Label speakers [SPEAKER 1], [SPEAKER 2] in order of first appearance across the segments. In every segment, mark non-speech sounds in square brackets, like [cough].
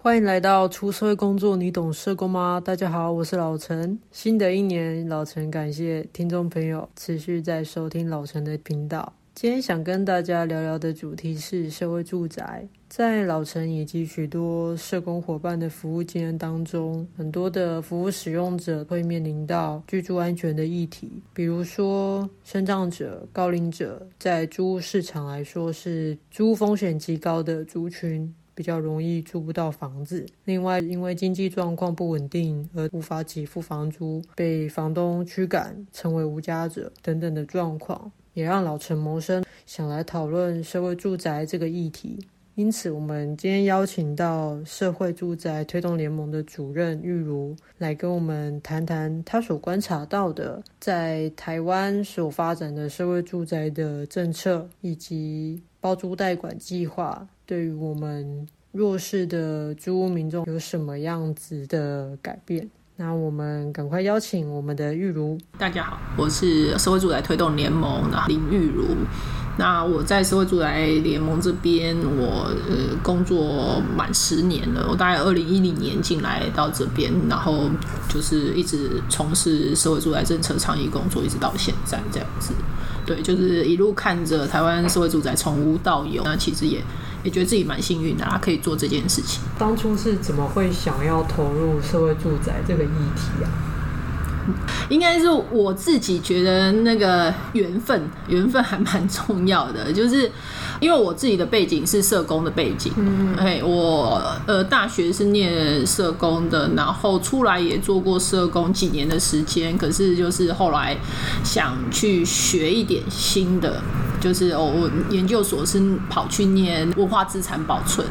[SPEAKER 1] 欢迎来到出社会工作，你懂社工吗？大家好，我是老陈。新的一年，老陈感谢听众朋友持续在收听老陈的频道。今天想跟大家聊聊的主题是社会住宅。在老陈以及许多社工伙伴的服务经验当中，很多的服务使用者会面临到居住安全的议题，比如说身障者、高龄者，在租屋市场来说是租屋风险极高的族群。比较容易租不到房子。另外，因为经济状况不稳定而无法给付房租，被房东驱赶，成为无家者等等的状况，也让老陈谋生想来讨论社会住宅这个议题。因此，我们今天邀请到社会住宅推动联盟的主任玉如来跟我们谈谈他所观察到的在台湾所发展的社会住宅的政策以及包租代管计划。对于我们弱势的租屋民众有什么样子的改变？那我们赶快邀请我们的玉如。
[SPEAKER 2] 大家好，我是社会住宅推动联盟的林玉如。那我在社会住宅联盟这边，我呃工作满十年了。我大概二零一零年进来到这边，然后就是一直从事社会住宅政策倡议工作，一直到现在这样子。对，就是一路看着台湾社会住宅从无到有，那其实也。也觉得自己蛮幸运的，啊，可以做这件事情。
[SPEAKER 1] 当初是怎么会想要投入社会住宅这个议题啊？[laughs]
[SPEAKER 2] 应该是我自己觉得那个缘分，缘分还蛮重要的。就是因为我自己的背景是社工的背景，嗯，哎，我呃大学是念社工的，然后出来也做过社工几年的时间，可是就是后来想去学一点新的。就是哦，我研究所是跑去念文化资产保存，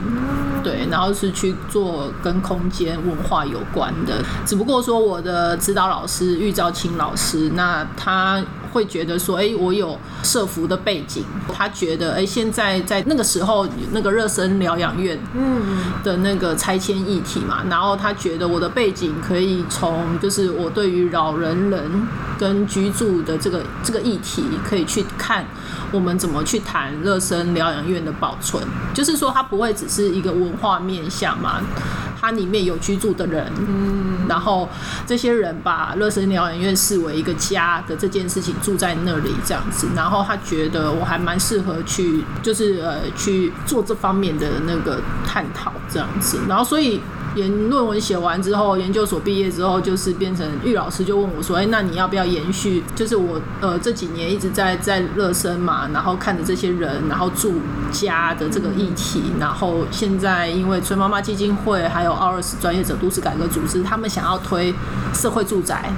[SPEAKER 2] 对，然后是去做跟空间文化有关的。只不过说我的指导老师玉兆清老师，那他会觉得说，哎，我有社福的背景，他觉得，哎，现在在那个时候那个热身疗养院的那个拆迁议题嘛，然后他觉得我的背景可以从就是我对于老人人跟居住的这个这个议题可以去看。我们怎么去谈热身疗养院的保存？就是说，它不会只是一个文化面向嘛，它里面有居住的人，嗯，然后这些人把热身疗养院视为一个家的这件事情，住在那里这样子，然后他觉得我还蛮适合去，就是呃去做这方面的那个探讨这样子，然后所以。研论文写完之后，研究所毕业之后，就是变成玉老师就问我说：“哎，那你要不要延续？就是我呃这几年一直在在热身嘛，然后看着这些人，然后住家的这个议题，然后现在因为崔妈妈基金会还有奥尔斯专业者都市改革组织，他们想要推社会住宅，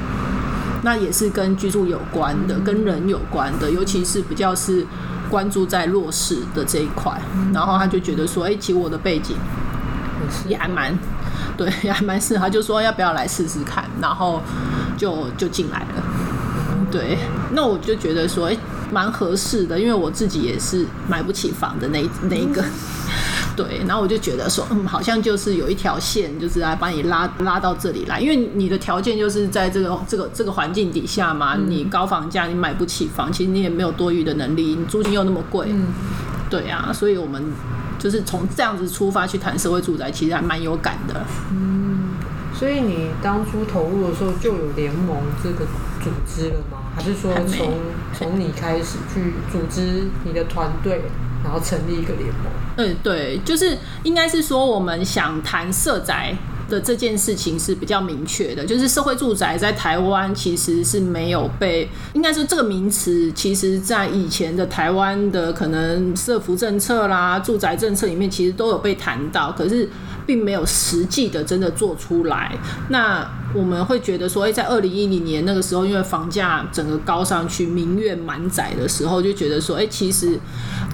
[SPEAKER 2] 那也是跟居住有关的，跟人有关的，尤其是比较是关注在弱势的这一块。然后他就觉得说：哎，其实我的背景也还蛮。”对，[laughs] 也还蛮适合，他就说要不要来试试看，然后就就进来了。对，那我就觉得说，哎，蛮合适的，因为我自己也是买不起房的那那一个。[laughs] 对，然后我就觉得说，嗯，好像就是有一条线，就是来把你拉拉到这里来，因为你的条件就是在这个这个这个环境底下嘛，你高房价，你买不起房，其实你也没有多余的能力，你租金又那么贵。对啊，所以我们。就是从这样子出发去谈社会住宅，其实还蛮有感的。
[SPEAKER 1] 嗯，所以你当初投入的时候就有联盟这个组织了吗？还是说从从你开始去组织你的团队，然后成立一个联盟？
[SPEAKER 2] 嗯，对，就是应该是说我们想谈社宅的这件事情是比较明确的，就是社会住宅在台湾其实是没有被，应该说这个名词，其实在以前的台湾的可能社福政策啦、住宅政策里面，其实都有被谈到，可是并没有实际的真的做出来。那我们会觉得说，哎，在二零一零年那个时候，因为房价整个高上去，民怨满载的时候，就觉得说，哎，其实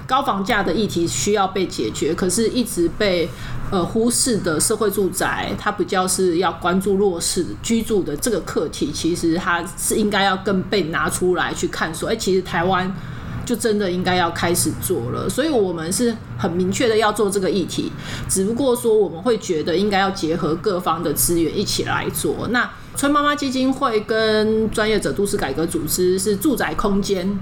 [SPEAKER 2] 高房价的议题需要被解决，可是一直被。呃，忽视的社会住宅，它比较是要关注弱势居住的这个课题，其实它是应该要更被拿出来去看，说，哎，其实台湾就真的应该要开始做了。所以我们是很明确的要做这个议题，只不过说我们会觉得应该要结合各方的资源一起来做。那春妈妈基金会跟专业者都市改革组织是住宅空间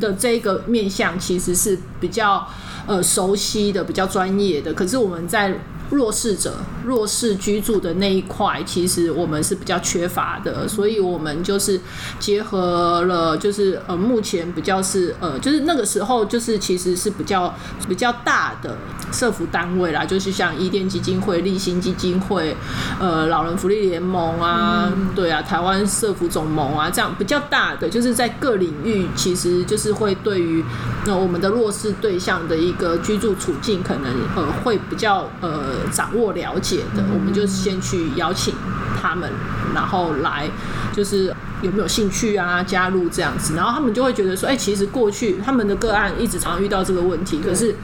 [SPEAKER 2] 的这个面向，其实是比较。呃，熟悉的比较专业的，可是我们在弱势者、弱势居住的那一块，其实我们是比较缺乏的，所以我们就是结合了，就是呃，目前比较是呃，就是那个时候就是其实是比较比较大的社福单位啦，就是像伊甸基金会、立新基金会、呃，老人福利联盟啊，嗯、对啊，台湾社福总盟啊，这样比较大的，就是在各领域，其实就是会对于呃我们的弱势对象的一个居住处境，可能呃会比较呃。掌握了解的，我们就先去邀请他们，然后来就是有没有兴趣啊，加入这样子，然后他们就会觉得说，哎，其实过去他们的个案一直常常遇到这个问题，可是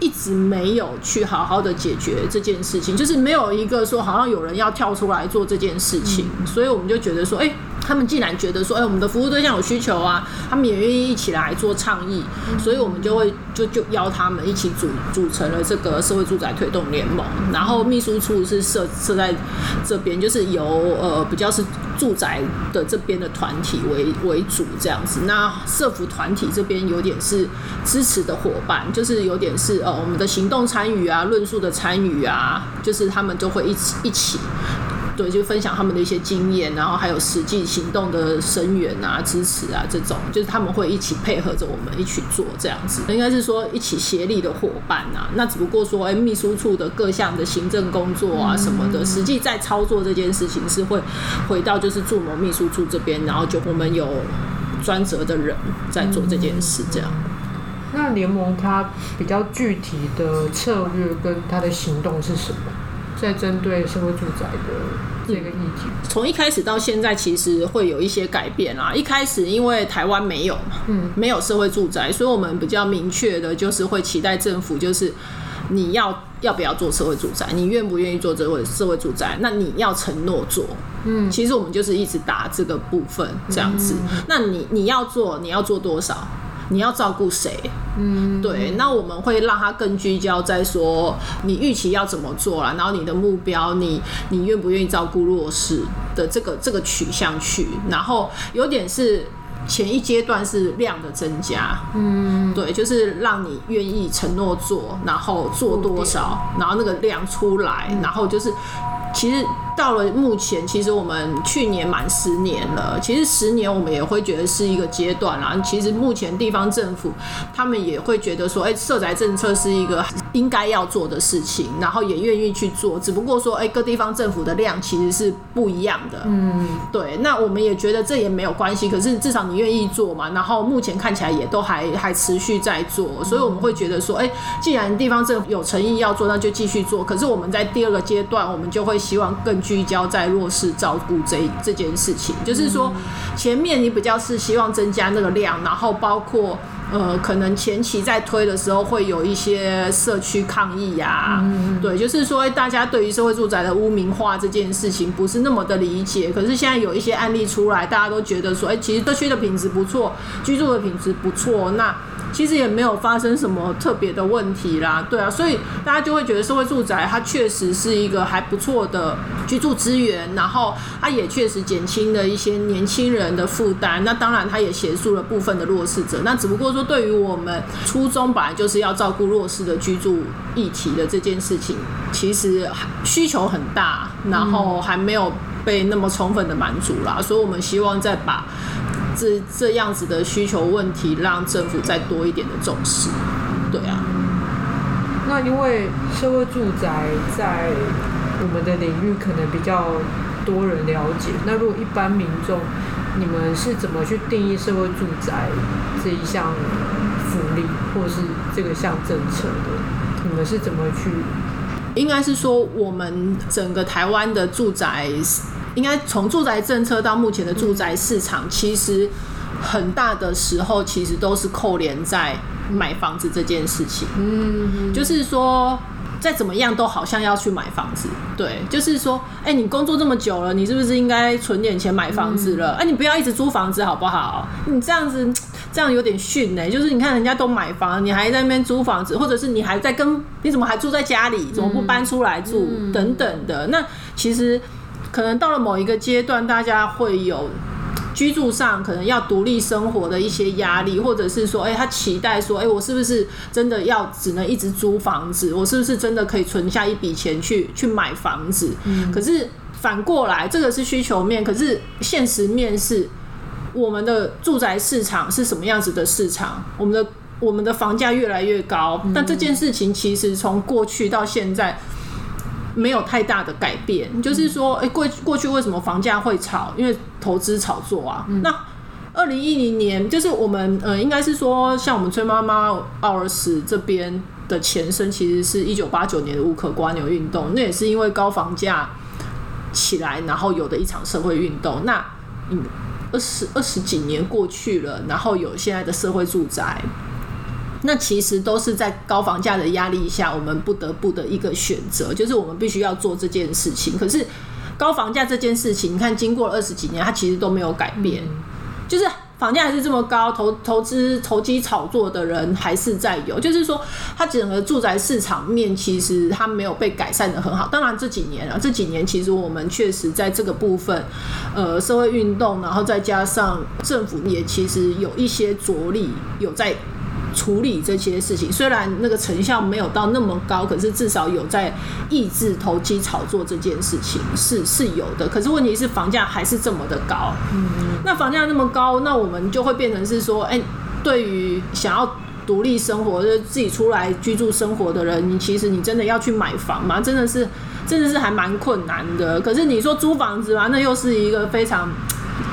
[SPEAKER 2] 一直没有去好好的解决这件事情，就是没有一个说好像有人要跳出来做这件事情，所以我们就觉得说，哎。他们既然觉得说，哎、我们的服务对象有需求啊，他们也愿意一起来做倡议，所以我们就会就就邀他们一起组组成了这个社会住宅推动联盟。然后秘书处是设设在这边，就是由呃比较是住宅的这边的团体为为主这样子。那社福团体这边有点是支持的伙伴，就是有点是呃我们的行动参与啊，论述的参与啊，就是他们就会一起一起。对，就分享他们的一些经验，然后还有实际行动的声援啊、支持啊，这种就是他们会一起配合着我们一起做这样子，应该是说一起协力的伙伴啊。那只不过说，哎，秘书处的各项的行政工作啊什么的，实际在操作这件事情是会回到就是驻盟秘书处这边，然后就我们有专责的人在做这件事这样。
[SPEAKER 1] 那联盟它比较具体的策略跟它的行动是什么？在针对社会住宅的这个议题，
[SPEAKER 2] 从一开始到现在，其实会有一些改变啦。一开始因为台湾没有，嗯，没有社会住宅，所以我们比较明确的就是会期待政府，就是你要要不要做社会住宅，你愿不愿意做这会社会住宅，那你要承诺做，嗯，其实我们就是一直打这个部分这样子。那你你要做，你要做多少？你要照顾谁？嗯，对，那我们会让他更聚焦在说你预期要怎么做啦，然后你的目标，你你愿不愿意照顾弱势的这个这个取向去，然后有点是前一阶段是量的增加，嗯，对，就是让你愿意承诺做，然后做多少，然后那个量出来，然后就是其实。到了目前，其实我们去年满十年了。其实十年我们也会觉得是一个阶段啦。其实目前地方政府他们也会觉得说，哎，社宅政策是一个应该要做的事情，然后也愿意去做。只不过说，哎，各地方政府的量其实是不一样的。嗯，对。那我们也觉得这也没有关系。可是至少你愿意做嘛。然后目前看起来也都还还持续在做，所以我们会觉得说，哎，既然地方政府有诚意要做，那就继续做。可是我们在第二个阶段，我们就会希望更。聚焦在弱势照顾这这件事情，就是说，前面你比较是希望增加那个量，然后包括呃，可能前期在推的时候会有一些社区抗议呀、啊，对，就是说大家对于社会住宅的污名化这件事情不是那么的理解，可是现在有一些案例出来，大家都觉得说，哎，其实社区的品质不错，居住的品质不错，那。其实也没有发生什么特别的问题啦，对啊，所以大家就会觉得社会住宅它确实是一个还不错的居住资源，然后它也确实减轻了一些年轻人的负担，那当然它也协助了部分的弱势者，那只不过说对于我们初衷本来就是要照顾弱势的居住议题的这件事情，其实需求很大，然后还没有被那么充分的满足啦，所以我们希望再把。这这样子的需求问题，让政府再多一点的重视，对啊。
[SPEAKER 1] 那因为社会住宅在我们的领域可能比较多人了解，那如果一般民众，你们是怎么去定义社会住宅这一项福利，或是这个项政策的？你们是怎么去？
[SPEAKER 2] 应该是说，我们整个台湾的住宅。应该从住宅政策到目前的住宅市场，其实很大的时候其实都是扣连在买房子这件事情。嗯，就是说再怎么样都好像要去买房子。对，就是说，哎，你工作这么久了，你是不是应该存点钱买房子了？哎，你不要一直租房子好不好？你这样子这样有点逊呢。就是你看人家都买房，你还在那边租房子，或者是你还在跟你怎么还住在家里？怎么不搬出来住？等等的。那其实。可能到了某一个阶段，大家会有 [tsk] 居住上可能要独立生活的一些压力，或者是说，哎，他期待说，哎，我是不是真的要只能一直租房子？我是不是真的可以存下一笔钱去去买房子？嗯，可是反过来，这个是需求面，可是现实面是我们的住宅市场是什么样子的市场？我们的我们的房价越来越高，那这件事情其实从过去到现在。没有太大的改变，就是说，哎，过过去为什么房价会炒？因为投资炒作啊。嗯、那二零一零年，就是我们呃，应该是说，像我们崔妈妈奥尔斯这边的前身，其实是一九八九年的乌克瓜牛运动，那也是因为高房价起来，然后有的一场社会运动。那嗯，二十二十几年过去了，然后有现在的社会住宅。那其实都是在高房价的压力下，我们不得不的一个选择，就是我们必须要做这件事情。可是高房价这件事情，你看经过了二十几年，它其实都没有改变，就是房价还是这么高，投投资投机炒作的人还是在有，就是说它整个住宅市场面其实它没有被改善的很好。当然这几年啊，这几年其实我们确实在这个部分，呃，社会运动，然后再加上政府也其实有一些着力，有在。处理这些事情，虽然那个成效没有到那么高，可是至少有在抑制投机炒作这件事情是是有的。可是问题是房价还是这么的高，嗯，那房价那么高，那我们就会变成是说，哎，对于想要独立生活、就自己出来居住生活的人，你其实你真的要去买房吗？真的是真的是还蛮困难的。可是你说租房子嘛，那又是一个非常。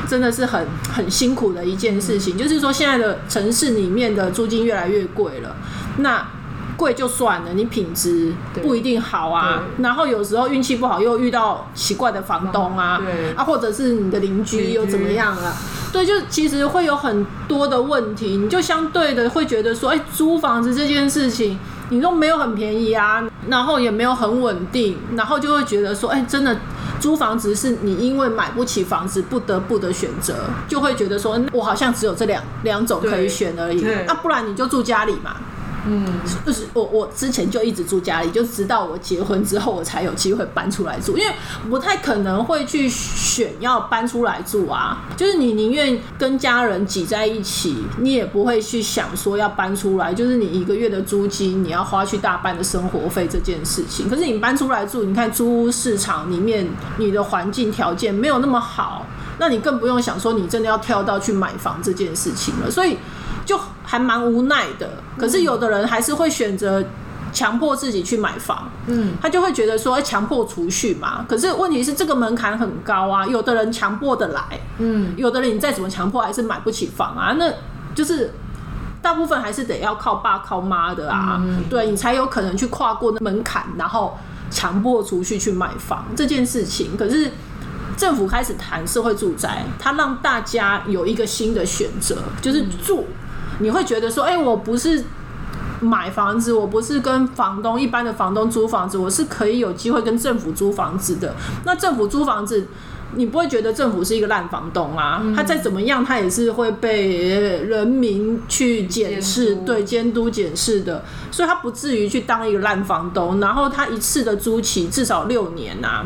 [SPEAKER 2] 真的是很很辛苦的一件事情，就是说现在的城市里面的租金越来越贵了，那贵就算了，你品质不一定好啊，然后有时候运气不好又遇到奇怪的房东啊，啊，或者是你的邻居又怎么样了？对，就其实会有很多的问题，你就相对的会觉得说，哎，租房子这件事情你都没有很便宜啊，然后也没有很稳定，然后就会觉得说，哎，真的。租房子是你因为买不起房子不得不的选择，就会觉得说，我好像只有这两两种可以选而已，那、啊、不然你就住家里嘛。嗯，就是我我之前就一直住家里，就直到我结婚之后，我才有机会搬出来住，因为不太可能会去选要搬出来住啊。就是你宁愿跟家人挤在一起，你也不会去想说要搬出来。就是你一个月的租金，你要花去大半的生活费这件事情。可是你搬出来住，你看租屋市场里面，你的环境条件没有那么好，那你更不用想说你真的要跳到去买房这件事情了。所以。就还蛮无奈的，可是有的人还是会选择强迫自己去买房，嗯，他就会觉得说，哎，强迫储蓄嘛。可是问题是这个门槛很高啊，有的人强迫得来，嗯，有的人你再怎么强迫还是买不起房啊。那就是大部分还是得要靠爸靠妈的啊，嗯，对，你才有可能去跨过那门槛，然后强迫储蓄去买房这件事情。可是。政府开始谈社会住宅，它让大家有一个新的选择，就是住。你会觉得说，哎，我不是买房子，我不是跟房东一般的房东租房子，我是可以有机会跟政府租房子的。那政府租房子，你不会觉得政府是一个烂房东啊？他再怎么样，他也是会被人民去检视，对，监督检视的，所以他不至于去当一个烂房东。然后他一次的租期至少六年啊。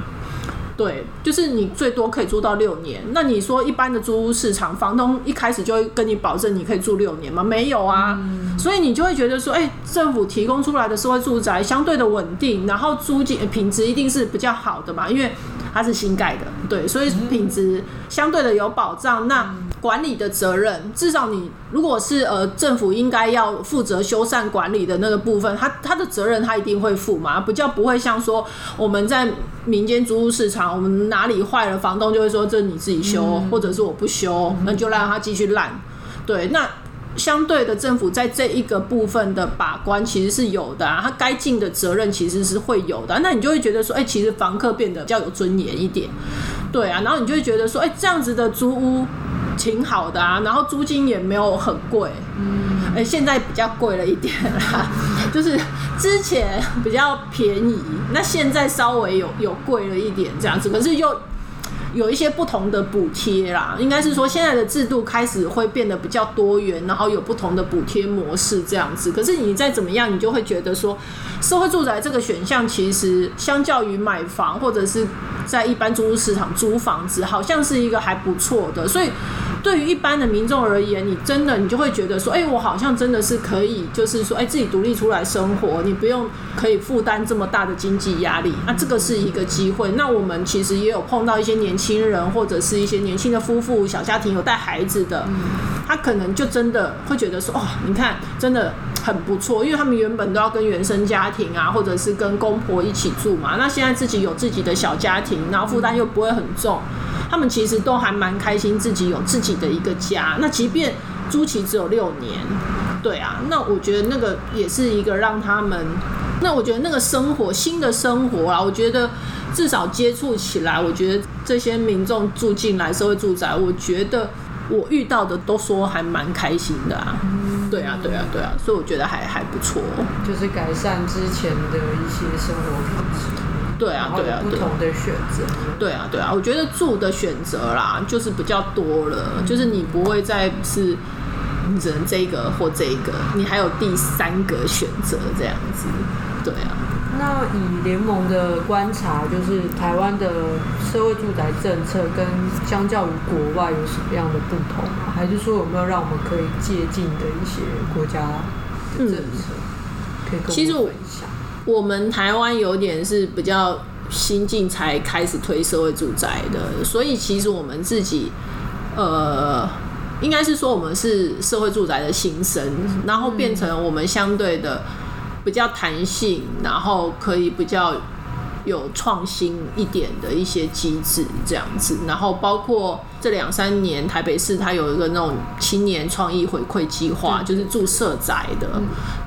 [SPEAKER 2] 对，就是你最多可以租到六年。那你说一般的租屋市场，房东一开始就会跟你保证你可以住六年吗？没有啊。嗯、所以你就会觉得说，哎，政府提供出来的社会住宅相对的稳定，然后租金品质一定是比较好的嘛，因为它是新盖的，对，所以品质相对的有保障。那管理的责任，至少你如果是呃政府应该要负责修缮管理的那个部分，他他的责任他一定会负嘛，比较不会像说我们在民间租屋市场，我们哪里坏了，房东就会说这你自己修，嗯、或者是我不修，那就让他继续烂。对，那相对的政府在这一个部分的把关其实是有的啊，他该尽的责任其实是会有的。那你就会觉得说，哎、欸，其实房客变得比较有尊严一点，对啊，然后你就会觉得说，哎、欸，这样子的租屋。挺好的啊，然后租金也没有很贵，嗯，哎，现在比较贵了一点啦，[laughs] 就是之前比较便宜，那现在稍微有有贵了一点这样子，可是又有一些不同的补贴啦，应该是说现在的制度开始会变得比较多元，然后有不同的补贴模式这样子，可是你再怎么样，你就会觉得说，社会住宅这个选项其实相较于买房或者是在一般租屋市场租房子，好像是一个还不错的，所以。对于一般的民众而言，你真的你就会觉得说，哎，我好像真的是可以，就是说，哎，自己独立出来生活，你不用可以负担这么大的经济压力，那这个是一个机会。那我们其实也有碰到一些年轻人，或者是一些年轻的夫妇、小家庭有带孩子的，他可能就真的会觉得说，哦，你看，真的很不错，因为他们原本都要跟原生家庭啊，或者是跟公婆一起住嘛，那现在自己有自己的小家庭，然后负担又不会很重。他们其实都还蛮开心，自己有自己的一个家。那即便租期只有六年，对啊，那我觉得那个也是一个让他们，那我觉得那个生活新的生活啊，我觉得至少接触起来，我觉得这些民众住进来社会住宅，我觉得我遇到的都说还蛮开心的啊。对啊，对啊，对啊，所以我觉得还还不错，
[SPEAKER 1] 就是改善之前的一些生活品质。
[SPEAKER 2] 对啊，对啊，
[SPEAKER 1] 不同的选择。
[SPEAKER 2] 对啊，对啊，我觉得住的选择啦，就是比较多了，嗯、就是你不会再是你只能这个或这个，你还有第三个选择这样子。对啊。
[SPEAKER 1] 那以联盟的观察，就是台湾的社会住宅政策跟相较于国外有什么样的不同吗？还是说有没有让我们可以借鉴的一些国家的政策？嗯、可以跟我们分享。
[SPEAKER 2] 我们台湾有点是比较新进才开始推社会住宅的，所以其实我们自己，呃，应该是说我们是社会住宅的新生，然后变成我们相对的比较弹性，然后可以比较。有创新一点的一些机制这样子，然后包括这两三年台北市它有一个那种青年创意回馈计划，就是住社宅的。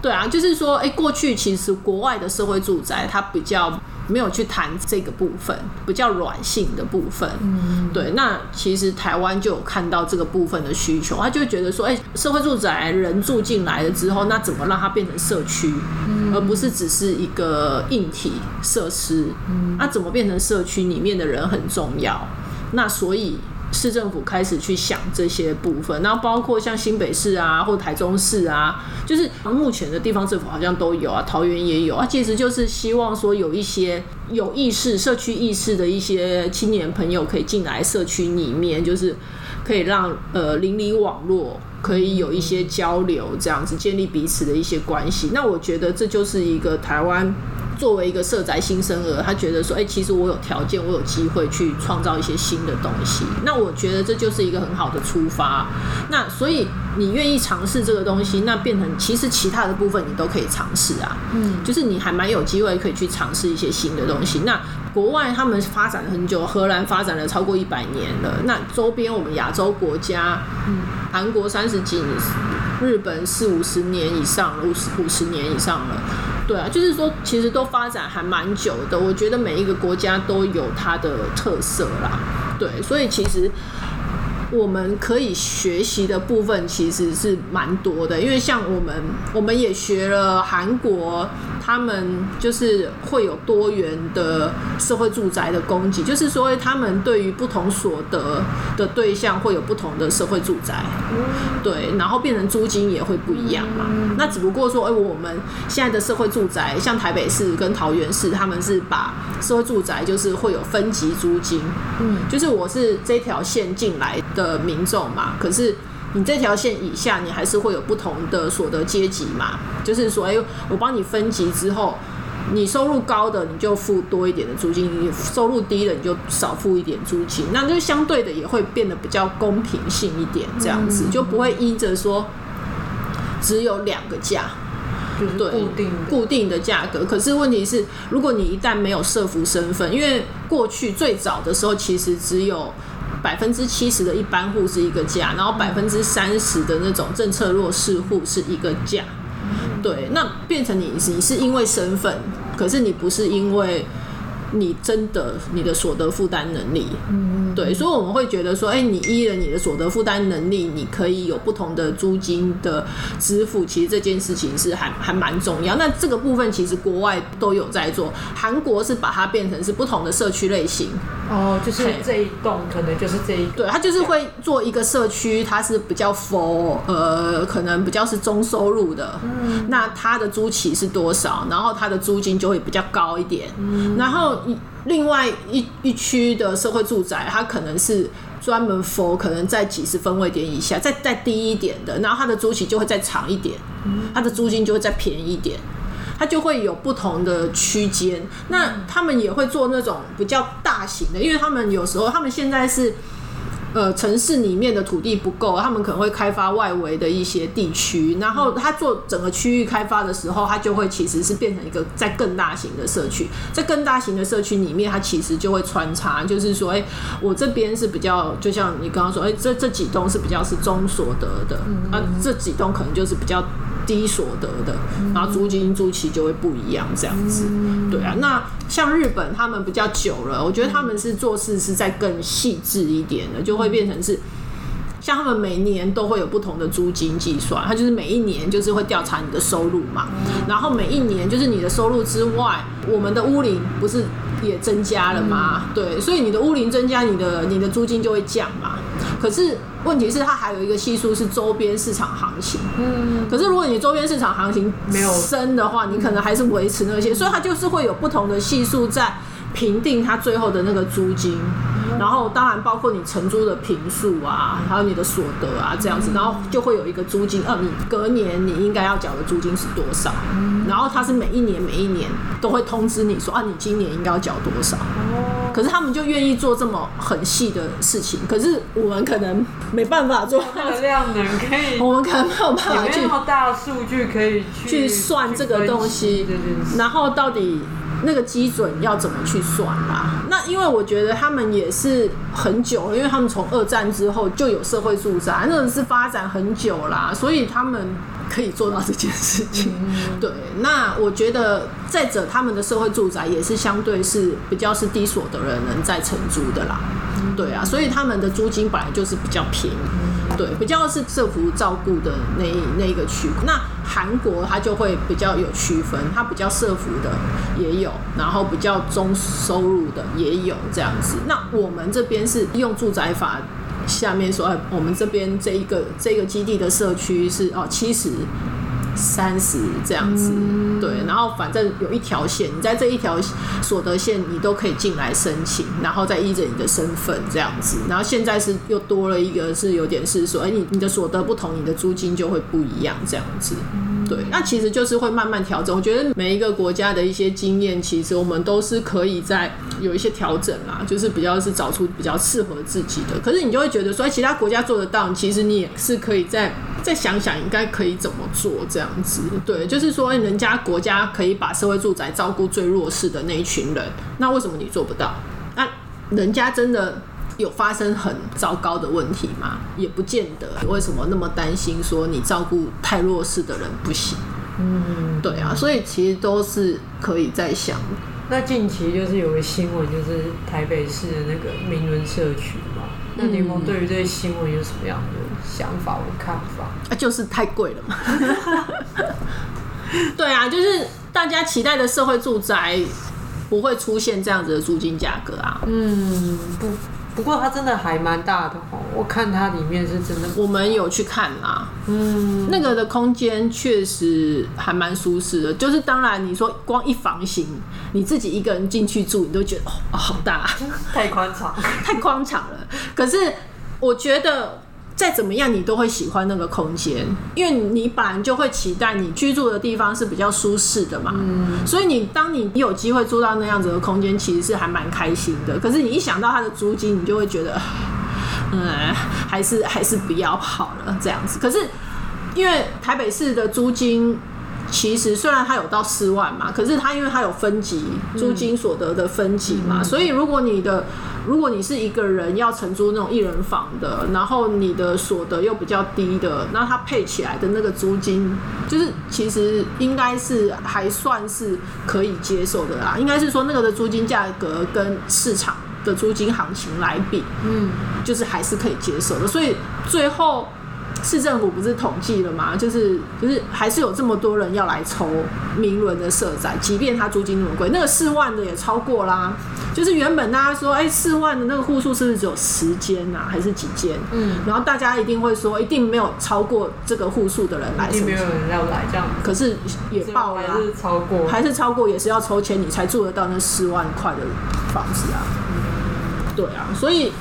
[SPEAKER 2] 对啊，就是说，哎，过去其实国外的社会住宅它比较。没有去谈这个部分，比较软性的部分。嗯，对。那其实台湾就有看到这个部分的需求，他就会觉得说，哎，社会住宅人住进来了之后，那怎么让它变成社区，嗯，而不是只是一个硬体设施？嗯，那怎么变成社区里面的人很重要？那所以。市政府开始去想这些部分，然后包括像新北市啊，或台中市啊，就是目前的地方政府好像都有啊，桃园也有啊，其实就是希望说有一些有意识、社区意识的一些青年朋友可以进来社区里面，就是可以让呃邻里网络可以有一些交流，这样子建立彼此的一些关系。那我觉得这就是一个台湾。作为一个社宅新生儿，他觉得说，哎、欸，其实我有条件，我有机会去创造一些新的东西。那我觉得这就是一个很好的出发。那所以你愿意尝试这个东西，那变成其实其他的部分你都可以尝试啊。嗯，就是你还蛮有机会可以去尝试一些新的东西。那国外他们发展了很久，荷兰发展了超过一百年了。那周边我们亚洲国家，嗯，韩国三十几，日本四五十年以上，五十五十年以上了。对啊，就是说，其实都发展还蛮久的。我觉得每一个国家都有它的特色啦。对，所以其实我们可以学习的部分其实是蛮多的。因为像我们，我们也学了韩国。他们就是会有多元的社会住宅的供给，就是说他们对于不同所得的对象会有不同的社会住宅，对，然后变成租金也会不一样嘛。那只不过说，哎，我们现在的社会住宅，像台北市跟桃园市，他们是把社会住宅就是会有分级租金，嗯，就是我是这条线进来的民众嘛，可是。你这条线以下，你还是会有不同的所得阶级嘛？就是说，哎，我帮你分级之后，你收入高的你就付多一点的租金，你收入低的你就少付一点租金，那就相对的也会变得比较公平性一点，这样子就不会依着说只有两个价，对，固定固定的价格。可是问题是，如果你一旦没有社福身份，因为过去最早的时候其实只有。百分之七十的一般户是一个价，然后百分之三十的那种政策弱势户是一个价。对，那变成你你是因为身份，可是你不是因为。你真的你的所得负担能力，对，所以我们会觉得说，哎，你依了你的所得负担能力，你可以有不同的租金的支付，其实这件事情是还还蛮重要。那这个部分其实国外都有在做，韩国是把它变成是不同的社区类型，
[SPEAKER 1] 哦，就是这一栋可能就是这一，
[SPEAKER 2] 对，它就是会做一个社区，它是比较 for 呃，可能比较是中收入的，嗯，那它的租期是多少，然后它的租金就会比较高一点，嗯，然后。另外一一区的社会住宅，它可能是专门 for 可能在几十分位点以下，再再低一点的，然后它的租期就会再长一点，它的租金就会再便宜一点，它就会有不同的区间。那他们也会做那种比较大型的，因为他们有时候他们现在是。呃，城市里面的土地不够，他们可能会开发外围的一些地区，然后他做整个区域开发的时候，他就会其实是变成一个在更大型的社区，在更大型的社区里面，它其实就会穿插，就是说，哎、欸，我这边是比较，就像你刚刚说，哎、欸，这这几栋是比较是中所得的，啊，这几栋可能就是比较。低所得的，然后租金租期就会不一样，这样子，对啊。那像日本，他们比较久了，我觉得他们是做事是在更细致一点的，就会变成是，像他们每年都会有不同的租金计算，他就是每一年就是会调查你的收入嘛，然后每一年就是你的收入之外，我们的屋龄不是也增加了吗？对，所以你的屋龄增加，你的你的租金就会降嘛。可是问题是，它还有一个系数是周边市场行情。嗯。可是如果你周边市场行情没有升的话，你可能还是维持那些，所以它就是会有不同的系数在评定它最后的那个租金。然后当然包括你承租的平数啊，还有你的所得啊这样子，然后就会有一个租金。呃，你隔年你应该要缴的租金是多少？然后它是每一年每一年都会通知你说啊，你今年应该要缴多少。可是他们就愿意做这么很细的事情，可是我们可能没办法做那个量能，可以，我们可能没有办法去
[SPEAKER 1] 那么大的数据可以去
[SPEAKER 2] 去算这个东西，然后到底那个基准要怎么去算啦？那因为我觉得他们也是很久了，因为他们从二战之后就有社会住宅，那个是发展很久啦，所以他们。可以做到这件事情，[laughs] 对。那我觉得，再者，他们的社会住宅也是相对是比较是低所得人能在承租的啦，对啊，所以他们的租金本来就是比较便宜，对，比较是社福照顾的那那一个区。那韩国它就会比较有区分，它比较社福的也有，然后比较中收入的也有这样子。那我们这边是用住宅法。下面说，哎，我们这边这一个这个基地的社区是哦七十三十这样子，对，然后反正有一条线，你在这一条所得线你都可以进来申请，然后再依着你的身份这样子，然后现在是又多了一个是有点是说，哎，你你的所得不同，你的租金就会不一样这样子。对，那其实就是会慢慢调整。我觉得每一个国家的一些经验，其实我们都是可以在有一些调整啦，就是比较是找出比较适合自己的。可是你就会觉得说，其他国家做得到，其实你也是可以再再想想，应该可以怎么做这样子。对，就是说，人家国家可以把社会住宅照顾最弱势的那一群人，那为什么你做不到？那人家真的。有发生很糟糕的问题吗？也不见得。为什么那么担心说你照顾太弱势的人不行？嗯，对啊，所以其实都是可以在想。
[SPEAKER 1] 那近期就是有个新闻，就是台北市的那个名伦社区嘛。那柠檬对于这些新闻有什么样的想法或看法？
[SPEAKER 2] 啊，就是太贵了嘛。[laughs] 对啊，就是大家期待的社会住宅不会出现这样子的租金价格啊。
[SPEAKER 1] 嗯，不。不过它真的还蛮大的哦，我看它里面是真的。
[SPEAKER 2] 我们有去看啦，嗯，那个的空间确实还蛮舒适的。就是当然你说光一房型，你自己一个人进去住，你都觉得哦，好大，[laughs]
[SPEAKER 1] 太宽敞，
[SPEAKER 2] 太宽敞了。可是我觉得。再怎么样，你都会喜欢那个空间，因为你本来就会期待你居住的地方是比较舒适的嘛。嗯。所以你当你有机会住到那样子的空间，其实是还蛮开心的。可是你一想到它的租金，你就会觉得，嗯，[sighs] 还是还是不要好了这样子。可是因为台北市的租金。其实虽然它有到四万嘛，可是它因为它有分级，租金所得的分级嘛，嗯、所以如果你的如果你是一个人要承租那种一人房的，然后你的所得又比较低的，那它配起来的那个租金，就是其实应该是还算是可以接受的啦。应该是说那个的租金价格跟市场的租金行情来比，嗯，就是还是可以接受的。所以最后。市政府不是统计了吗？就是就是还是有这么多人要来抽明伦的社宅，即便他租金那么贵，那个四万的也超过啦。就是原本大家说，哎，四万的那个户数是不是只有十间呐，还是几间？嗯，然后大家一定会说，一定没有超过这个户数的人来，
[SPEAKER 1] 一定没有人要来这样。
[SPEAKER 2] 可是也报了，
[SPEAKER 1] 还是超过，
[SPEAKER 2] 还是超过，也是要抽签你才住得到那四万块的房子啊。对啊，所以。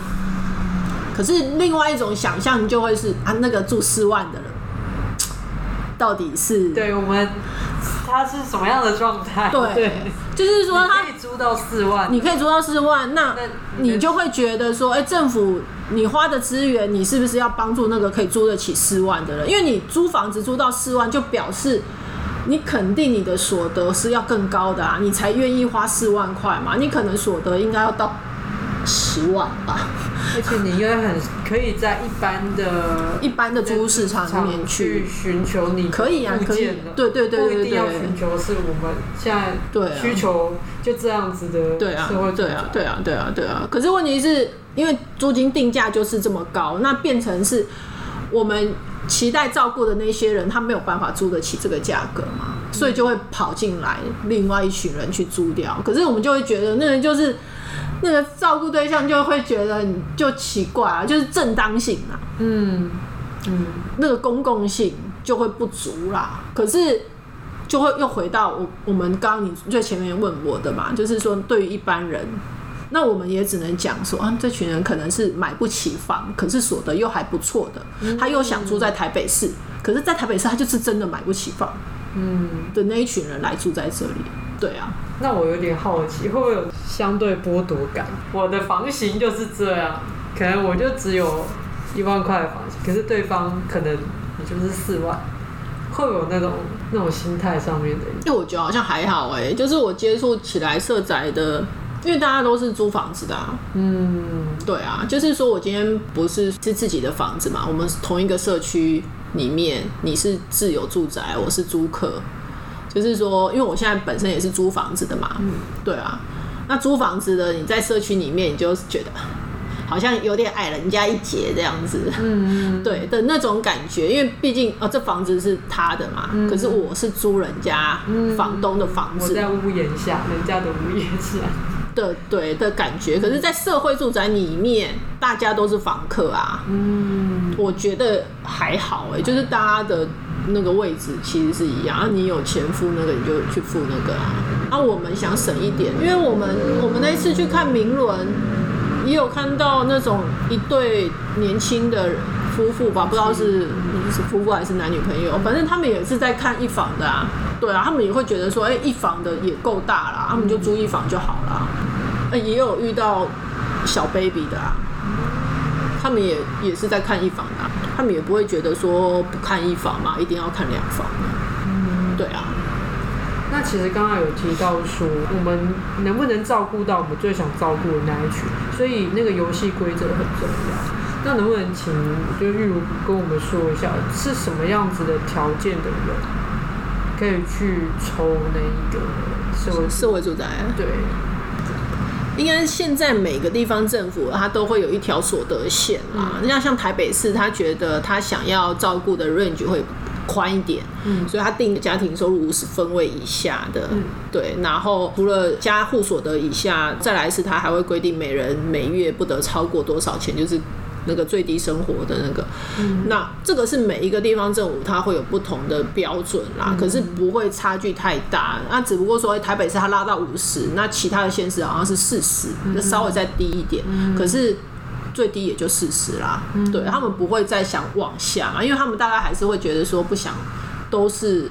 [SPEAKER 2] 可是另外一种想象就会是啊，那个住四万的人，[tsk] 到底是
[SPEAKER 1] 对我们他是什么样的状态？
[SPEAKER 2] 对，对就是说他
[SPEAKER 1] 可以租到四万，
[SPEAKER 2] 你可以租到四万，那你就会觉得说，哎、欸，政府你花的资源，你是不是要帮助那个可以租得起四万的人？因为你租房子租到四万，就表示你肯定你的所得是要更高的啊，你才愿意花四万块嘛。你可能所得应该要到十万吧。
[SPEAKER 1] 而且你应该很可以在一般的、[laughs]
[SPEAKER 2] 一般的租屋市场里面去
[SPEAKER 1] 寻求你
[SPEAKER 2] 可以啊，可以，对对对对对，
[SPEAKER 1] 不一定要寻求是我们现在对需求就这样子的，
[SPEAKER 2] 对啊，对啊，对啊，对啊，对啊。可是问题是因为租金定价就是这么高，那变成是我们期待照顾的那些人，他没有办法租得起这个价格嘛，所以就会跑进来另外一群人去租掉。可是我们就会觉得那人就是。那个照顾对象就会觉得你就奇怪啊，就是正当性啊，嗯嗯，那个公共性就会不足啦。可是就会又回到我我们刚刚你最前面问我的嘛，就是说对于一般人，那我们也只能讲说啊，这群人可能是买不起房，可是所得又还不错的，他又想住在台北市，可是在台北市他就是真的买不起房，嗯的那一群人来住在这里，对啊。
[SPEAKER 1] 那我有点好奇，会不会有相对剥夺感？我的房型就是这样，可能我就只有一万块的房型，可是对方可能也就是四万，会有那种那种心态上面的。
[SPEAKER 2] 因为我觉得好像还好哎、欸，就是我接触起来社宅的，因为大家都是租房子的啊。嗯，对啊，就是说我今天不是是自己的房子嘛，我们同一个社区里面，你是自有住宅，我是租客。就是说，因为我现在本身也是租房子的嘛，嗯，对啊，那租房子的你在社区里面，你就觉得好像有点矮人家一截这样子，嗯，对的那种感觉，因为毕竟哦，这房子是他的嘛，嗯，可是我是租人家房东的房子，
[SPEAKER 1] 我在屋檐下，人家的屋檐下
[SPEAKER 2] 的对的感觉，可是，在社会住宅里面，大家都是房客啊，嗯，我觉得还好哎，就是大家的。那个位置其实是一样，啊，你有钱付那个，你就去付那个啊。啊，我们想省一点，因为我们我们那一次去看明伦，也有看到那种一对年轻的夫妇吧，不知道是是夫妇还是男女朋友，反正他们也是在看一房的啊。对啊，他们也会觉得说，哎，一房的也够大了，他们就租一房就好了。呃，也有遇到小 baby 的啊。他们也也是在看一房的，啊，他们也不会觉得说不看一房嘛，一定要看两房。嗯，对啊。
[SPEAKER 1] 那其实刚刚有提到说，我们能不能照顾到我们最想照顾的那一群？所以那个游戏规则很重要。那能不能请就玉如跟我们说一下，是什么样子的条件的人可以去抽那一个社会
[SPEAKER 2] 社会住宅？
[SPEAKER 1] 对。
[SPEAKER 2] 应该现在每个地方政府，它都会有一条所得线啦。人家像台北市，他觉得他想要照顾的 range 会宽一点，嗯，所以他定家庭收入五十分位以下的，嗯，对。然后除了家户所得以下，再来是他还会规定每人每月不得超过多少钱，就是。那个最低生活的那个，嗯、那这个是每一个地方政府它会有不同的标准啦，嗯、可是不会差距太大。那只不过说台北市它拉到五十，那其他的县市好像是四十，那稍微再低一点，嗯、可是最低也就四十啦。嗯、对，他们不会再想往下嘛，因为他们大概还是会觉得说不想都是。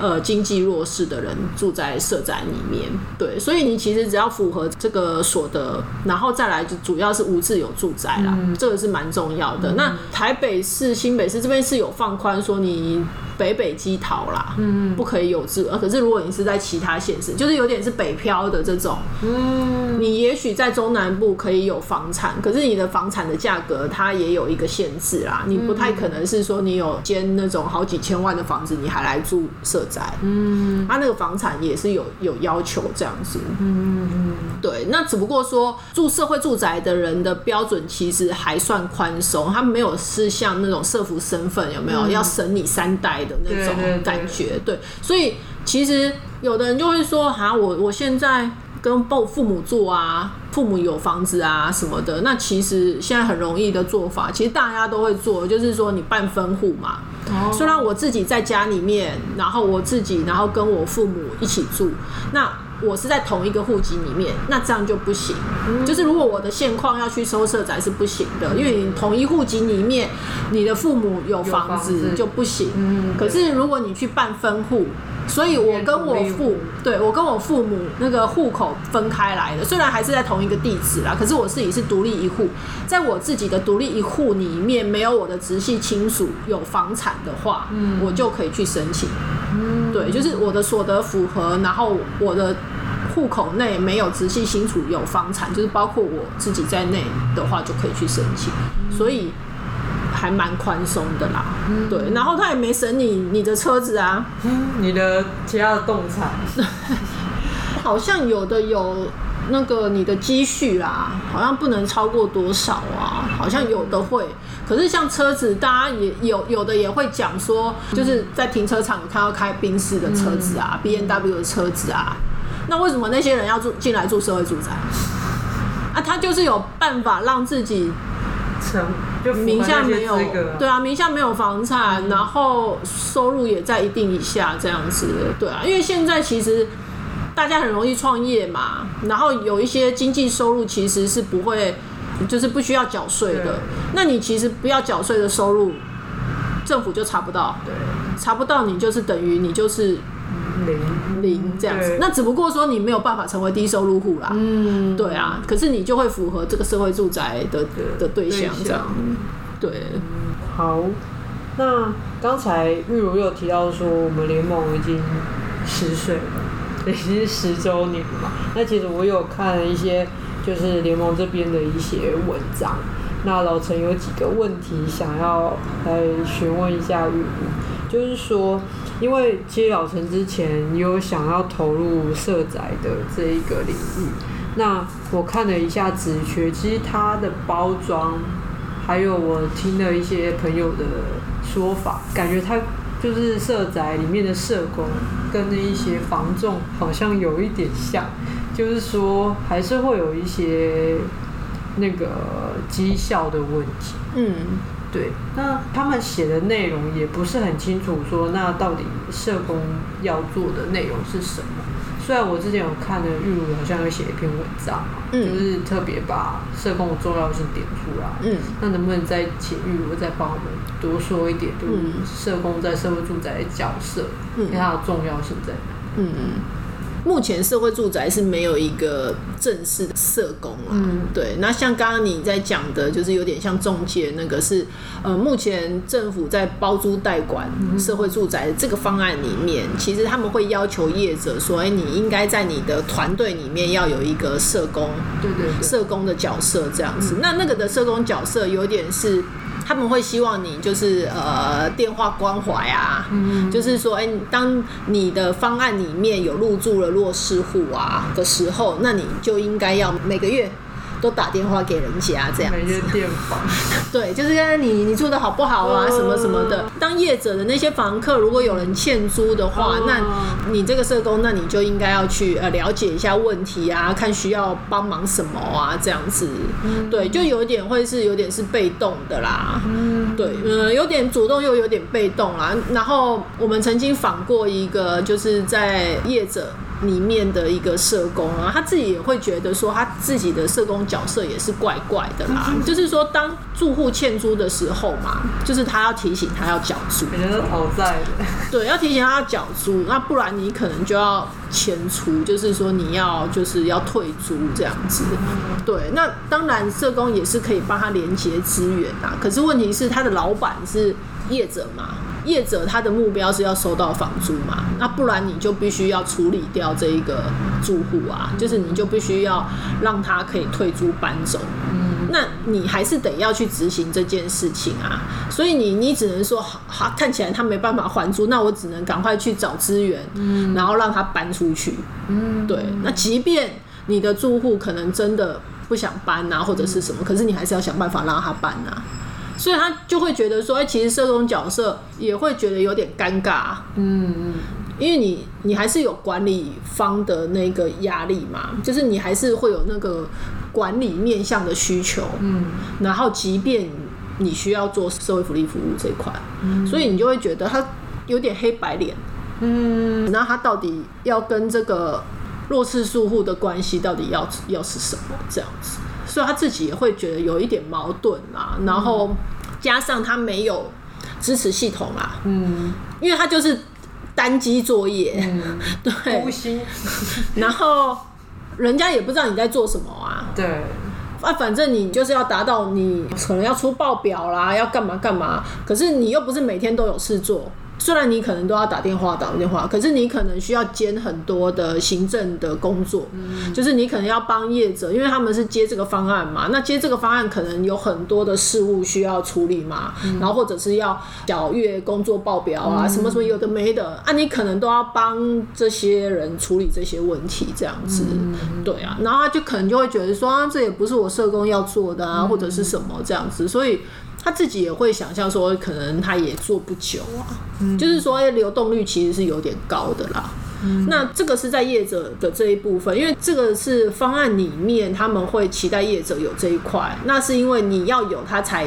[SPEAKER 2] 呃，经济弱势的人住在社宅里面，对，所以你其实只要符合这个所得，然后再来就主要是无自有住宅啦，嗯、这个是蛮重要的。嗯、那台北市、新北市这边是有放宽说你。北北基桃啦，嗯，不可以有自，可是如果你是在其他县市，就是有点是北漂的这种，嗯，你也许在中南部可以有房产，可是你的房产的价格它也有一个限制啦，你不太可能是说你有间那种好几千万的房子，你还来住社宅，嗯，它那个房产也是有有要求这样子，嗯，对，那只不过说住社会住宅的人的标准其实还算宽松，他没有是像那种社服身份有没有、嗯、要审你三代。的那种感觉，对，所以其实有的人就会说，哈，我我现在跟父父母住啊，父母有房子啊什么的，那其实现在很容易的做法，其实大家都会做，就是说你办分户嘛。哦。虽然我自己在家里面，然后我自己，然后跟我父母一起住，那我是在同一个户籍里面，那这样就不行。嗯、就是如果我的现况要去收社宅是不行的，嗯、因为你同一户籍里面，你的父母有房子就不行。嗯、可是如果你去办分户，所以我跟我父，对，我跟我父母那个户口分开来的，虽然还是在同一个地址啦，可是我自己是独立一户，在我自己的独立一户里面没有我的直系亲属有房产的话，嗯，我就可以去申请，嗯，对，就是我的所得符合，然后我的户口内没有直系亲属有房产，就是包括我自己在内的话，就可以去申请，所以。还蛮宽松的啦，嗯、对，然后他也没审你你的车子啊，
[SPEAKER 1] 嗯、你的其他的动产，[laughs]
[SPEAKER 2] 好像有的有那个你的积蓄啦，好像不能超过多少啊，好像有的会，可是像车子，大家也有有的也会讲说，就是在停车场有看到开宾士的车子啊、嗯、，B N W 的车子啊，那为什么那些人要住进来住社会住宅？啊，他就是有办法让自己成。就名下没有，对啊，名下没有房产，然后收入也在一定以下这样子，对啊，因为现在其实大家很容易创业嘛，然后有一些经济收入其实是不会，就是不需要缴税的，那你其实不要缴税的收入，政府就查不到，对，查不到你就是等于你就是。零零这样子，那只不过说你没有办法成为低收入户啦。嗯，对啊，可是你就会符合这个社会住宅的的对象这样。对，
[SPEAKER 1] 好。那刚才玉如有提到说，我们联盟已经十岁了，已经十周年了嘛。那其实我有看一些就是联盟这边的一些文章。那老陈有几个问题想要来询问一下玉如，就是说。因为其实老陈之前有想要投入社宅的这一个领域，那我看了一下职缺，其实它的包装，还有我听了一些朋友的说法，感觉它就是社宅里面的社工，跟那一些房仲好像有一点像，就是说还是会有一些那个绩效的问题。嗯。对，那他们写的内容也不是很清楚，说那到底社工要做的内容是什么？虽然我之前有看的玉如好像有写一篇文章嘛，嗯、就是特别把社工的重要性点出来。嗯，那能不能再请玉如再帮我们多说一点，就是社工在社会住宅的角色，嗯，它的重要性在哪？嗯嗯。
[SPEAKER 2] 目前社会住宅是没有一个正式的社工啊，嗯，对。那像刚刚你在讲的，就是有点像中介那个是，呃，目前政府在包租代管社会住宅的这个方案里面，其实他们会要求业者说，哎，你应该在你的团队里面要有一个社工，对对，社工的角色这样子。那那个的社工角色有点是。他们会希望你就是呃电话关怀啊，嗯、就是说，哎、欸，当你的方案里面有入住了弱势户啊的时候，那你就应该要每个月。都打电话给人家这样子，[laughs] 对，就是看你你住的好不好啊，什么什么的。当业者的那些房客如果有人欠租的话，那你这个社工，那你就应该要去呃了解一下问题啊，看需要帮忙什么啊，这样子。对，就有点会是有点是被动的啦。对，嗯，有点主动又有点被动啦。然后我们曾经访过一个，就是在业者。里面的一个社工啊，他自己也会觉得说，他自己的社工角色也是怪怪的啦。就是说，当住户欠租的时候嘛，就是他要提醒他要缴租，
[SPEAKER 1] 人家是讨债的。
[SPEAKER 2] 对，要提醒他要缴租，那不然你可能就要迁出，就是说你要就是要退租这样子。对，那当然社工也是可以帮他连接资源啊，可是问题是他的老板是业者嘛。业者他的目标是要收到房租嘛，那不然你就必须要处理掉这一个住户啊，就是你就必须要让他可以退租搬走。嗯，那你还是得要去执行这件事情啊，所以你你只能说，好，看起来他没办法还租，那我只能赶快去找资源，嗯，然后让他搬出去。嗯，对，那即便你的住户可能真的不想搬啊，或者是什么，可是你还是要想办法让他搬啊。所以他就会觉得说，哎，其实社工角色也会觉得有点尴尬，嗯嗯，因为你你还是有管理方的那个压力嘛，就是你还是会有那个管理面向的需求，嗯，然后即便你需要做社会福利服务这一块，嗯，所以你就会觉得他有点黑白脸，嗯，那他到底要跟这个弱势住户的关系到底要要是什么这样子，所以他自己也会觉得有一点矛盾啊。然后加上他没有支持系统啊，嗯，因为他就是单机作业，嗯、[laughs]
[SPEAKER 1] 对，[laughs]
[SPEAKER 2] 然后人家也不知道你在做什么啊，
[SPEAKER 1] 对。
[SPEAKER 2] 啊，反正你就是要达到你可能要出报表啦，要干嘛干嘛，可是你又不是每天都有事做。虽然你可能都要打电话打电话，可是你可能需要兼很多的行政的工作，嗯、就是你可能要帮业者，因为他们是接这个方案嘛，那接这个方案可能有很多的事务需要处理嘛，嗯、然后或者是要缴月工作报表啊，嗯、什么什么有的没的啊，你可能都要帮这些人处理这些问题，这样子，嗯、对啊，然后他就可能就会觉得说，啊，这也不是我社工要做的啊，嗯、或者是什么这样子，所以。他自己也会想象说，可能他也做不久。啊，嗯、就是说，流动率其实是有点高的啦。嗯、那这个是在业者的这一部分，因为这个是方案里面他们会期待业者有这一块，那是因为你要有他才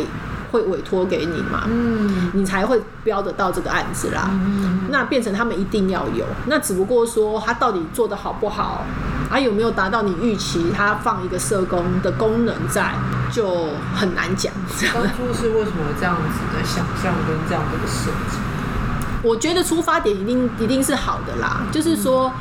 [SPEAKER 2] 会委托给你嘛，嗯，你才会标得到这个案子啦。嗯、那变成他们一定要有，那只不过说他到底做得好不好？他有没有达到你预期？他放一个社工的功能在，就很难讲。
[SPEAKER 1] 当初是为什么这样子的想象跟这样的设计？
[SPEAKER 2] 我觉得出发点一定一定是好的啦，就是说，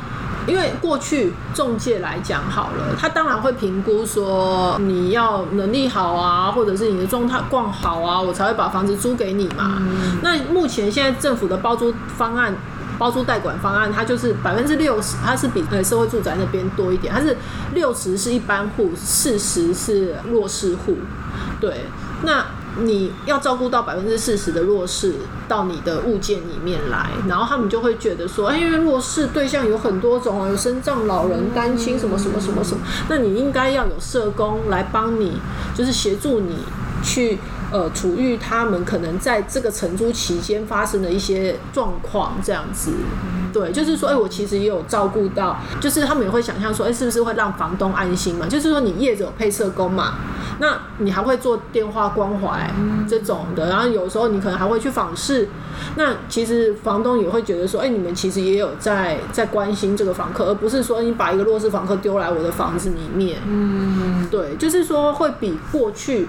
[SPEAKER 2] 因为过去中介来讲好了，他当然会评估说你要能力好啊，或者是你的状态逛好啊，我才会把房子租给你嘛。嗯、那目前现在政府的包租方案。包租代管方案，它就是百分之六十，它是比呃社会住宅那边多一点，它是六十是一般户，四十是弱势户。对，那你要照顾到百分之四十的弱势到你的物件里面来，然后他们就会觉得说，哎，因为弱势对象有很多种啊，有身障老人、单亲什么什么什么什么，那你应该要有社工来帮你，就是协助你去。呃，处遇他们可能在这个承租期间发生的一些状况，这样子，对，就是说，哎、欸，我其实也有照顾到，就是他们也会想象说，哎、欸，是不是会让房东安心嘛？就是说，你业者有配社工嘛，那你还会做电话关怀这种的，然后有时候你可能还会去访视，那其实房东也会觉得说，哎、欸，你们其实也有在在关心这个房客，而不是说你把一个弱势房客丢来我的房子里面，嗯，对，就是说会比过去。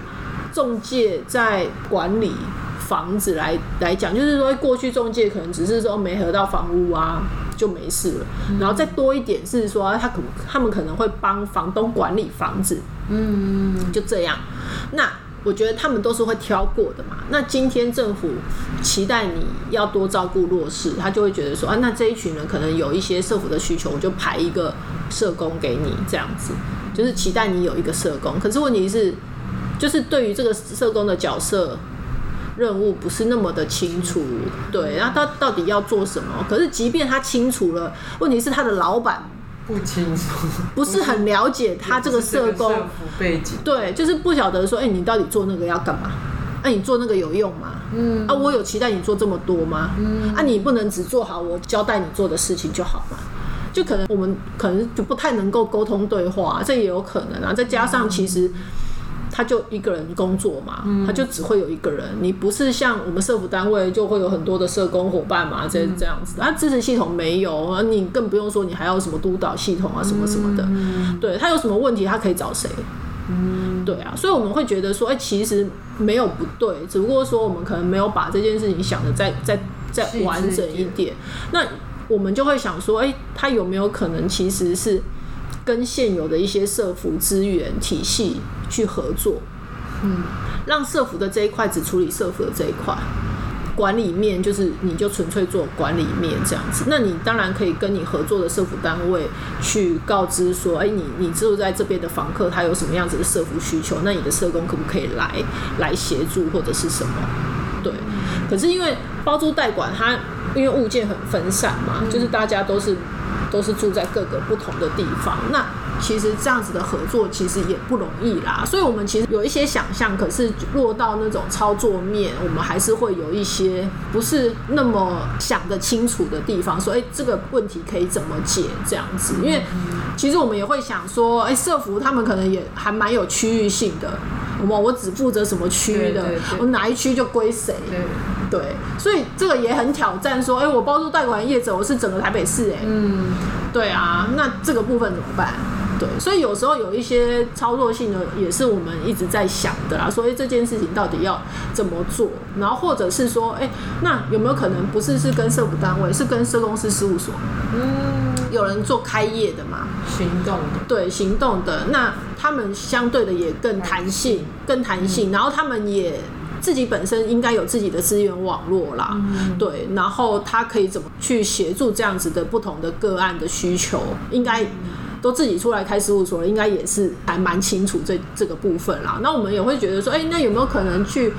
[SPEAKER 2] 仲介在管理房子来来讲，就是说过去中介可能只是说没合到房屋啊就没事了，嗯、然后再多一点是说他可他们可能会帮房东管理房子，嗯，就这样。那我觉得他们都是会挑过的嘛。那今天政府期待你要多照顾弱势，他就会觉得说啊，那这一群人可能有一些社服的需求，我就排一个社工给你这样子，就是期待你有一个社工。可是问题是。就是对于这个社工的角色任务不是那么的清楚，对，然后他到底要做什么？可是即便他清楚了，问题是他的老板
[SPEAKER 1] 不清楚，
[SPEAKER 2] 不是很了解他这个社工
[SPEAKER 1] 背景，
[SPEAKER 2] 对，就是不晓得说，哎，你到底做那个要干嘛？哎，你做那个有用吗？嗯，啊，我有期待你做这么多吗？嗯，啊，你不能只做好我交代你做的事情就好吗？就可能我们可能就不太能够沟通对话，这也有可能啊。再加上其实。他就一个人工作嘛，他就只会有一个人。你不是像我们社服单位，就会有很多的社工伙伴嘛，这这样子。他支持系统没有啊，你更不用说，你还要什么督导系统啊，什么什么的。对，他有什么问题，他可以找谁？嗯，对啊。所以我们会觉得说，哎，其实没有不对，只不过说我们可能没有把这件事情想的再再再完整一点。那我们就会想说，哎，他有没有可能其实是跟现有的一些社服资源体系去合作，嗯，让社服的这一块只处理社服的这一块，管理面就是你就纯粹做管理面这样子。那你当然可以跟你合作的社服单位去告知说，哎，你你住在这边的房客他有什么样子的社服需求，那你的社工可不可以来来协助或者是什么？对。可是因为包租代管，它因为物件很分散嘛，就是大家都是都是住在各个不同的地方，那。其实这样子的合作其实也不容易啦，所以我们其实有一些想象，可是落到那种操作面，我们还是会有一些不是那么想得清楚的地方。所以这个问题可以怎么解？这样子，因为其实我们也会想说，哎，社福他们可能也还蛮有区域性的，我我只负责什么区的，我哪一区就归谁。对，对，所以这个也很挑战。说，哎，我包租代管业者，我是整个台北市，哎，嗯，对啊，那这个部分怎么办？对，所以有时候有一些操作性的，也是我们一直在想的啦。所以这件事情到底要怎么做？然后或者是说，哎，那有没有可能不是是跟社福单位，是跟社公司事务所？嗯，有人做开业的嘛？
[SPEAKER 1] 行动的。
[SPEAKER 2] 对，行动的。那他们相对的也更弹性，更弹性。然后他们也自己本身应该有自己的资源网络啦。嗯。对，然后他可以怎么去协助这样子的不同的个案的需求？应该。都自己出来开事务所了，应该也是还蛮清楚这这个部分啦。那我们也会觉得说，哎、欸，那有没有可能去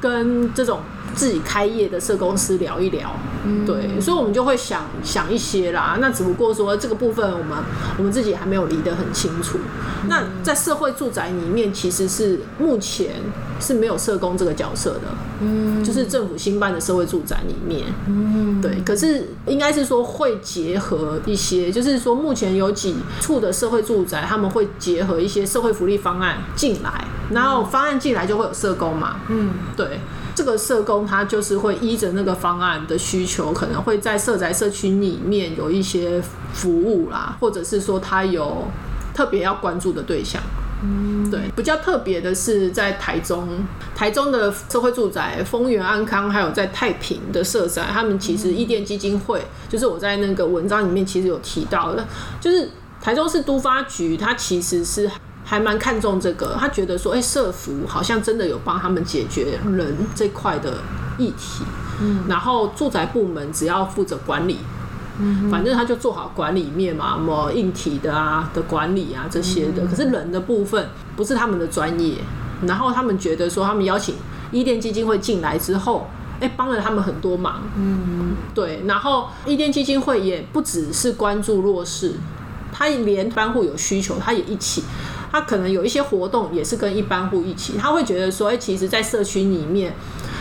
[SPEAKER 2] 跟这种自己开业的社公司聊一聊？嗯、对，所以我们就会想想一些啦。那只不过说这个部分，我们我们自己还没有理得很清楚。嗯、那在社会住宅里面，其实是目前是没有社工这个角色的。嗯，就是政府新办的社会住宅里面，嗯，对。可是应该是说会结合一些，就是说目前有几处的社会住宅，他们会结合一些社会福利方案进来，然后方案进来就会有社工嘛。嗯，对。这个社工他就是会依着那个方案的需求，可能会在社宅社区里面有一些服务啦，或者是说他有特别要关注的对象。嗯，对，比较特别的是在台中，台中的社会住宅丰源安康，还有在太平的社宅，他们其实伊甸基金会，就是我在那个文章里面其实有提到的，就是台中市都发局，它其实是还蛮看重这个，他觉得说，哎，社福好像真的有帮他们解决人这块的议题，嗯，然后住宅部门只要负责管理。反正他就做好管理面嘛，什么硬体的啊的管理啊这些的。可是人的部分不是他们的专业，然后他们觉得说，他们邀请伊甸基金会进来之后，哎，帮了他们很多忙。嗯，对。然后伊甸基金会也不只是关注弱势，他连一般户有需求，他也一起。他可能有一些活动也是跟一般户一起，他会觉得说，哎，其实，在社区里面。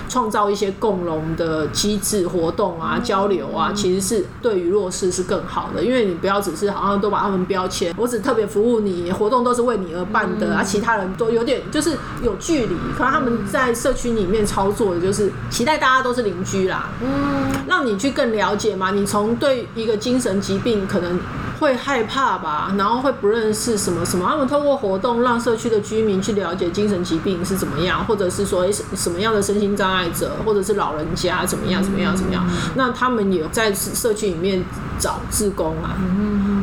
[SPEAKER 2] 创造一些共融的机制活动啊，交流啊，其实是对于弱势是更好的，因为你不要只是好像都把他们标签，我只特别服务你，活动都是为你而办的，啊，其他人都有点就是有距离，可能他们在社区里面操作的就是期待大家都是邻居啦，嗯，让你去更了解嘛，你从对一个精神疾病可能。会害怕吧，然后会不认识什么什么。他们透过活动让社区的居民去了解精神疾病是怎么样，或者是说什么样的身心障碍者，或者是老人家怎么样怎么样怎么样。那他们也在社区里面找志工啊，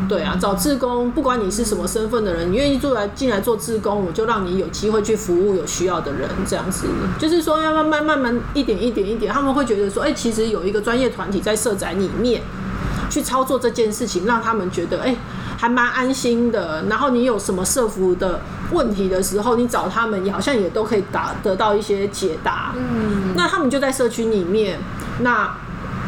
[SPEAKER 2] 对啊，找志工，不管你是什么身份的人，你愿意做来进来做志工，我就让你有机会去服务有需要的人，这样子。就是说要慢慢慢慢一点一点一点，他们会觉得说，哎，其实有一个专业团体在社宅里面。去操作这件事情，让他们觉得哎、欸，还蛮安心的。然后你有什么社服的问题的时候，你找他们，好像也都可以答得到一些解答。嗯，那他们就在社区里面。那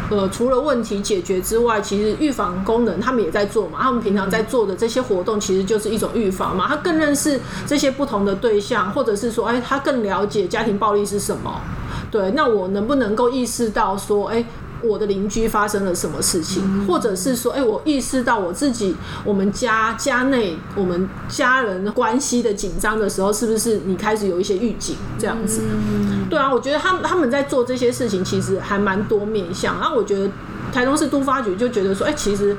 [SPEAKER 2] 呃，除了问题解决之外，其实预防功能他们也在做嘛。他们平常在做的这些活动，其实就是一种预防嘛。他更认识这些不同的对象，或者是说，哎、欸，他更了解家庭暴力是什么。对，那我能不能够意识到说，哎、欸？我的邻居发生了什么事情，或者是说，哎，我意识到我自己，我们家家内我们家人关系的紧张的时候，是不是你开始有一些预警这样子？对啊，我觉得他们他们在做这些事情，其实还蛮多面向。然后我觉得台中市都发局就觉得说，哎，其实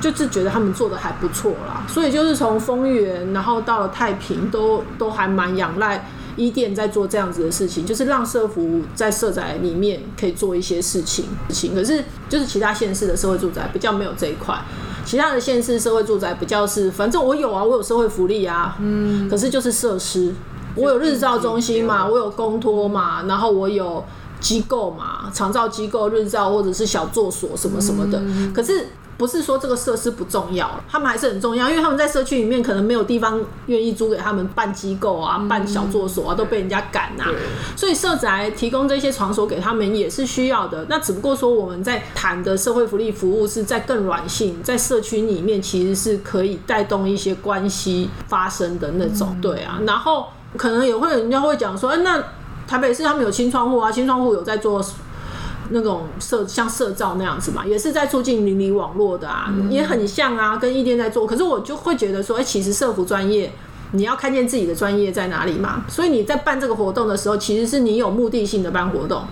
[SPEAKER 2] 就是觉得他们做的还不错啦。所以就是从丰原，然后到了太平，都都还蛮仰赖。伊甸在做这样子的事情，就是让社服在社宅里面可以做一些事情。事情可是，就是其他县市的社会住宅比较没有这一块。其他的县市社会住宅比较是，反正我有啊，我有社会福利啊，嗯，可是就是设施，我有日照中心嘛，我有公托嘛，然后我有机构嘛，长照机构、日照或者是小作所什么什么的，可是。不是说这个设施不重要，他们还是很重要，因为他们在社区里面可能没有地方愿意租给他们办机构啊、办小作所啊，都被人家赶啊。所以社宅提供这些场所给他们也是需要的。那只不过说我们在谈的社会福利服务是在更软性，在社区里面其实是可以带动一些关系发生的那种。对啊，然后可能也会有人家会讲说，哎，那台北市他们有青创户啊，青创户有在做。那种社像社造那样子嘛，也是在促进邻里网络的啊，嗯、也很像啊，跟伊甸在做。可是我就会觉得说，哎、欸，其实社服专业，你要看见自己的专业在哪里嘛。所以你在办这个活动的时候，其实是你有目的性的办活动。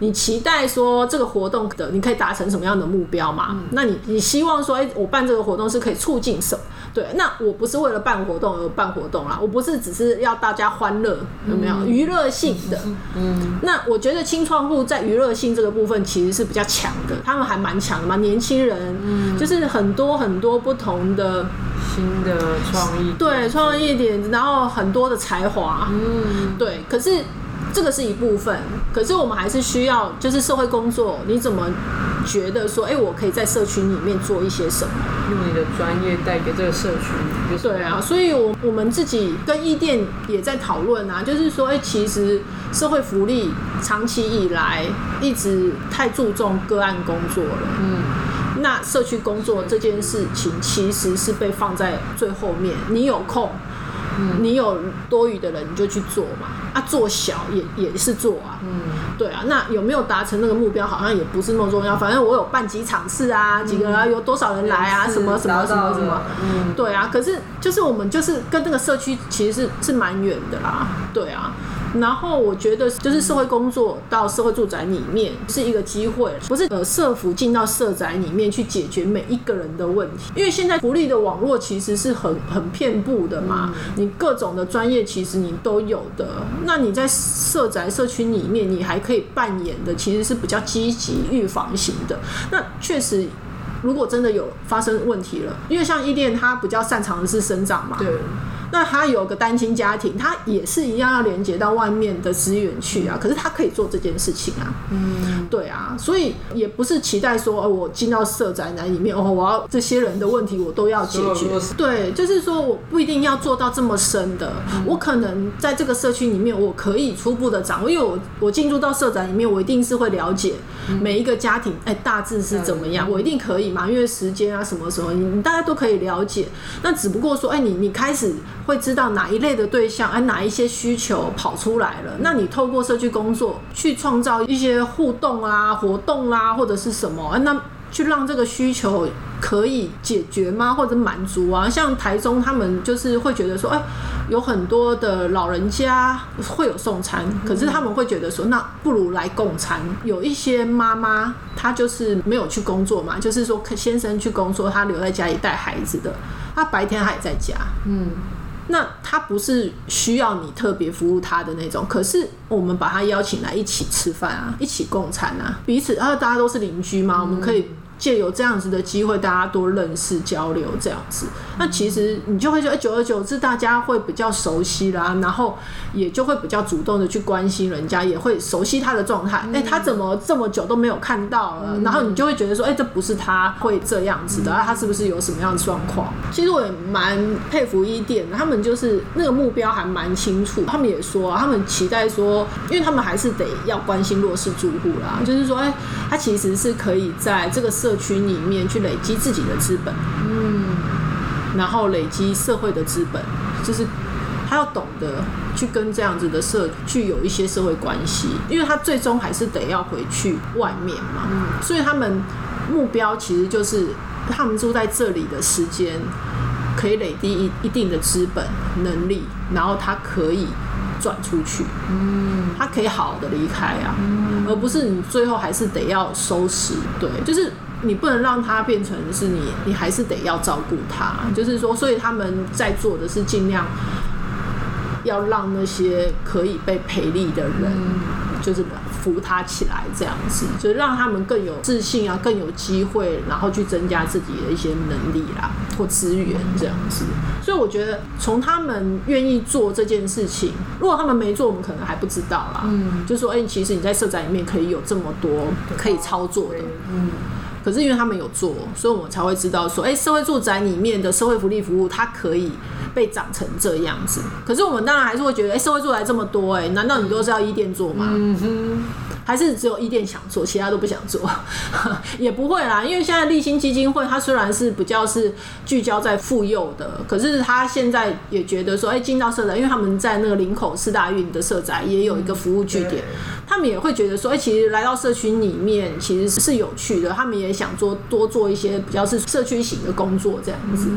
[SPEAKER 2] 你期待说这个活动的你可以达成什么样的目标嘛？嗯、那你你希望说，哎、欸，我办这个活动是可以促进什么？对，那我不是为了办活动而办活动啦，我不是只是要大家欢乐，有没有？娱乐、嗯、性的？嗯，那我觉得青创户在娱乐性这个部分其实是比较强的，他们还蛮强的嘛，年轻人，嗯，就是很多很多不同的
[SPEAKER 1] 新的创意，
[SPEAKER 2] 对，创意点，然后很多的才华，嗯，对，可是。这个是一部分，可是我们还是需要，就是社会工作，你怎么觉得说，哎，我可以在社群里面做一些什么？
[SPEAKER 1] 用你的专业带给这个社群。
[SPEAKER 2] 对啊，所以我我们自己跟一店也在讨论啊，就是说，哎，其实社会福利长期以来一直太注重个案工作了，嗯，那社区工作这件事情其实是被放在最后面，你有空。嗯、你有多余的人，你就去做嘛。啊，做小也也是做啊。嗯，对啊。那有没有达成那个目标，好像也不是那么重要。反正我有办几场次啊，几个啊，有多少人来啊，什么什么什么什么。嗯，对啊。可是就是我们就是跟那个社区其实是是蛮远的啦。对啊。然后我觉得，就是社会工作到社会住宅里面是一个机会，不是呃社服进到社宅里面去解决每一个人的问题。因为现在福利的网络其实是很很遍布的嘛，你各种的专业其实你都有的。那你在社宅社区里面，你还可以扮演的其实是比较积极预防型的。那确实，如果真的有发生问题了，因为像伊甸他比较擅长的是生长嘛。对。那他有个单亲家庭，他也是一样要连接到外面的资源去啊。可是他可以做这件事情啊。嗯，对啊，所以也不是期待说，哦，我进到社宅里面，哦，我要这些人的问题我都要解决。对，就是说我不一定要做到这么深的，我可能在这个社区里面，我可以初步的掌握，因为我我进入到社宅里面，我一定是会了解每一个家庭，哎，大致是怎么样，我一定可以嘛，因为时间啊，什么时候你大家都可以了解。那只不过说，哎，你你开始。会知道哪一类的对象，哎哪一些需求跑出来了，那你透过社区工作去创造一些互动啊、活动啊，或者是什么，那去让这个需求可以解决吗？或者满足啊？像台中他们就是会觉得说，哎，有很多的老人家会有送餐，可是他们会觉得说，那不如来共餐。有一些妈妈她就是没有去工作嘛，就是说先生去工作，她留在家里带孩子的，她白天还在家，嗯。那他不是需要你特别服务他的那种，可是我们把他邀请来一起吃饭啊，一起共餐啊，彼此啊，大家都是邻居嘛，我们可以。借由这样子的机会，大家多认识交流，这样子，那其实你就会觉得，久而久之，大家会比较熟悉啦，然后也就会比较主动的去关心人家，也会熟悉他的状态。哎，他怎么这么久都没有看到了？然后你就会觉得说，哎，这不是他会这样子的，他是不是有什么样的状况？其实我也蛮佩服伊甸，他们就是那个目标还蛮清楚。他们也说，他们期待说，因为他们还是得要关心弱势住户啦，就是说，哎，他其实是可以在这个社社区里面去累积自己的资本，嗯，然后累积社会的资本，就是他要懂得去跟这样子的社去有一些社会关系，因为他最终还是得要回去外面嘛，嗯，所以他们目标其实就是他们住在这里的时间可以累积一一定的资本能力，然后他可以转出去，嗯，他可以好好的离开啊，嗯，而不是你最后还是得要收拾，对，就是。你不能让他变成是你，你还是得要照顾他。就是说，所以他们在做的是尽量要让那些可以被培力的人，就是扶他起来，这样子，就是让他们更有自信啊，更有机会，然后去增加自己的一些能力啦或资源这样子。所以我觉得，从他们愿意做这件事情，如果他们没做，我们可能还不知道啦。嗯，就是说，哎，其实你在社宅里面可以有这么多可以操作的。嗯。可是因为他们有做，所以我们才会知道说，哎，社会住宅里面的社会福利服务，它可以被长成这样子。可是我们当然还是会觉得，哎，社会住宅这么多，哎，难道你都是要一店做吗？嗯哼。还是只有一店想做，其他都不想做，[laughs] 也不会啦。因为现在立新基金会，它虽然是比较是聚焦在妇幼的，可是他现在也觉得说，哎，进到社宅，因为他们在那个林口四大运的社宅也有一个服务据点，他们也会觉得说，哎，其实来到社区里面其实是有趣的，他们也想做多做一些比较是社区型的工作这样子，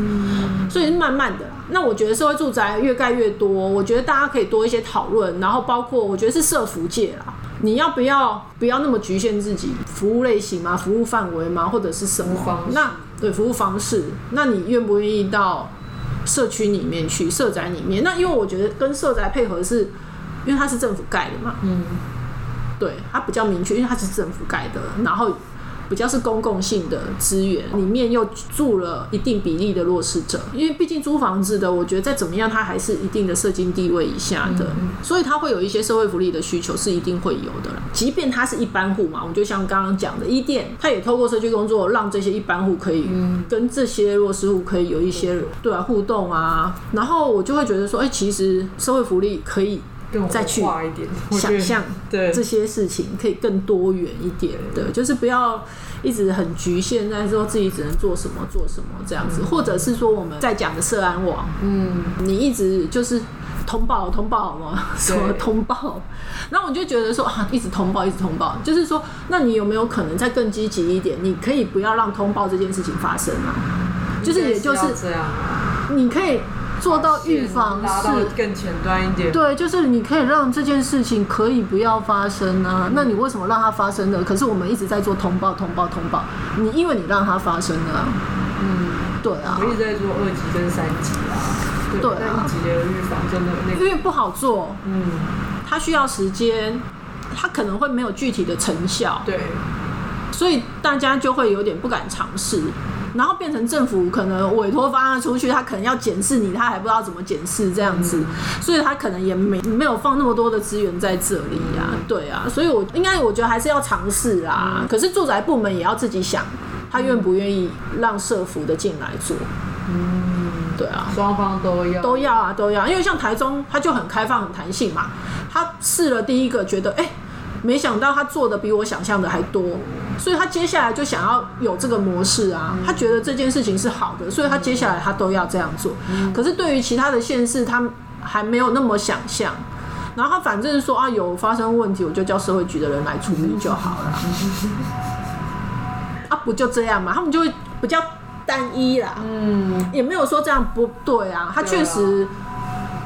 [SPEAKER 2] 所以是慢慢的啦。那我觉得社会住宅越盖越多，我觉得大家可以多一些讨论，然后包括我觉得是社服界啦。你要不要不要那么局限自己？服务类型吗？服务范围吗？或者是什么？那对服务方式，那你愿不愿意到社区里面去，社宅里面？那因为我觉得跟社宅配合是，因为它是政府盖的嘛。嗯，对，它比较明确，因为它是政府盖的，然后。比较是公共性的资源，里面又住了一定比例的弱势者，因为毕竟租房子的，我觉得再怎么样，它还是一定的社经地位以下的，所以它会有一些社会福利的需求是一定会有的。即便它是一般户嘛，我们就像刚刚讲的一店，它也透过社区工作，让这些一般户可以跟这些弱势户可以有一些对啊互动啊，然后我就会觉得说，哎，其实社会福利可以。再去想象对。这些事情可以更多元一点的，就是不要一直很局限在说自己只能做什么做什么这样子，或者是说我们在讲的社安网，嗯，你一直就是通报通报嘛，什么通报，然后我就觉得说啊，一直通报一直通报，就是说，那你有没有可能再更积极一点？你可以不要让通报这件事情发生啊，就是也就是你可以。做到预防是
[SPEAKER 1] 更前端一点，
[SPEAKER 2] 对，就是你可以让这件事情可以不要发生啊。那你为什么让它发生呢？可是我们一直在做通报、通报、通报。你因为你让它发生了，嗯，对啊。
[SPEAKER 1] 我一直在做二级跟三级啊，对啊。一级的预防真的那个，
[SPEAKER 2] 因为不好做，嗯，它需要时间，它可能会没有具体的成效，
[SPEAKER 1] 对，
[SPEAKER 2] 所以大家就会有点不敢尝试。然后变成政府可能委托方案出去，他可能要检视你，他还不知道怎么检视这样子，所以他可能也没没有放那么多的资源在这里呀，对啊，所以我应该我觉得还是要尝试啦。可是住宅部门也要自己想，他愿不愿意让社服的进来做？嗯，对啊，
[SPEAKER 1] 双方都要
[SPEAKER 2] 都要啊都要，因为像台中，他就很开放很弹性嘛，他试了第一个觉得哎。没想到他做的比我想象的还多，所以他接下来就想要有这个模式啊。他觉得这件事情是好的，所以他接下来他都要这样做。可是对于其他的县市，他还没有那么想象。然后他反正说啊，有发生问题，我就叫社会局的人来处理就好了。[laughs] 啊，不就这样嘛？他们就会比较单一啦。嗯，也没有说这样不对啊。他确实。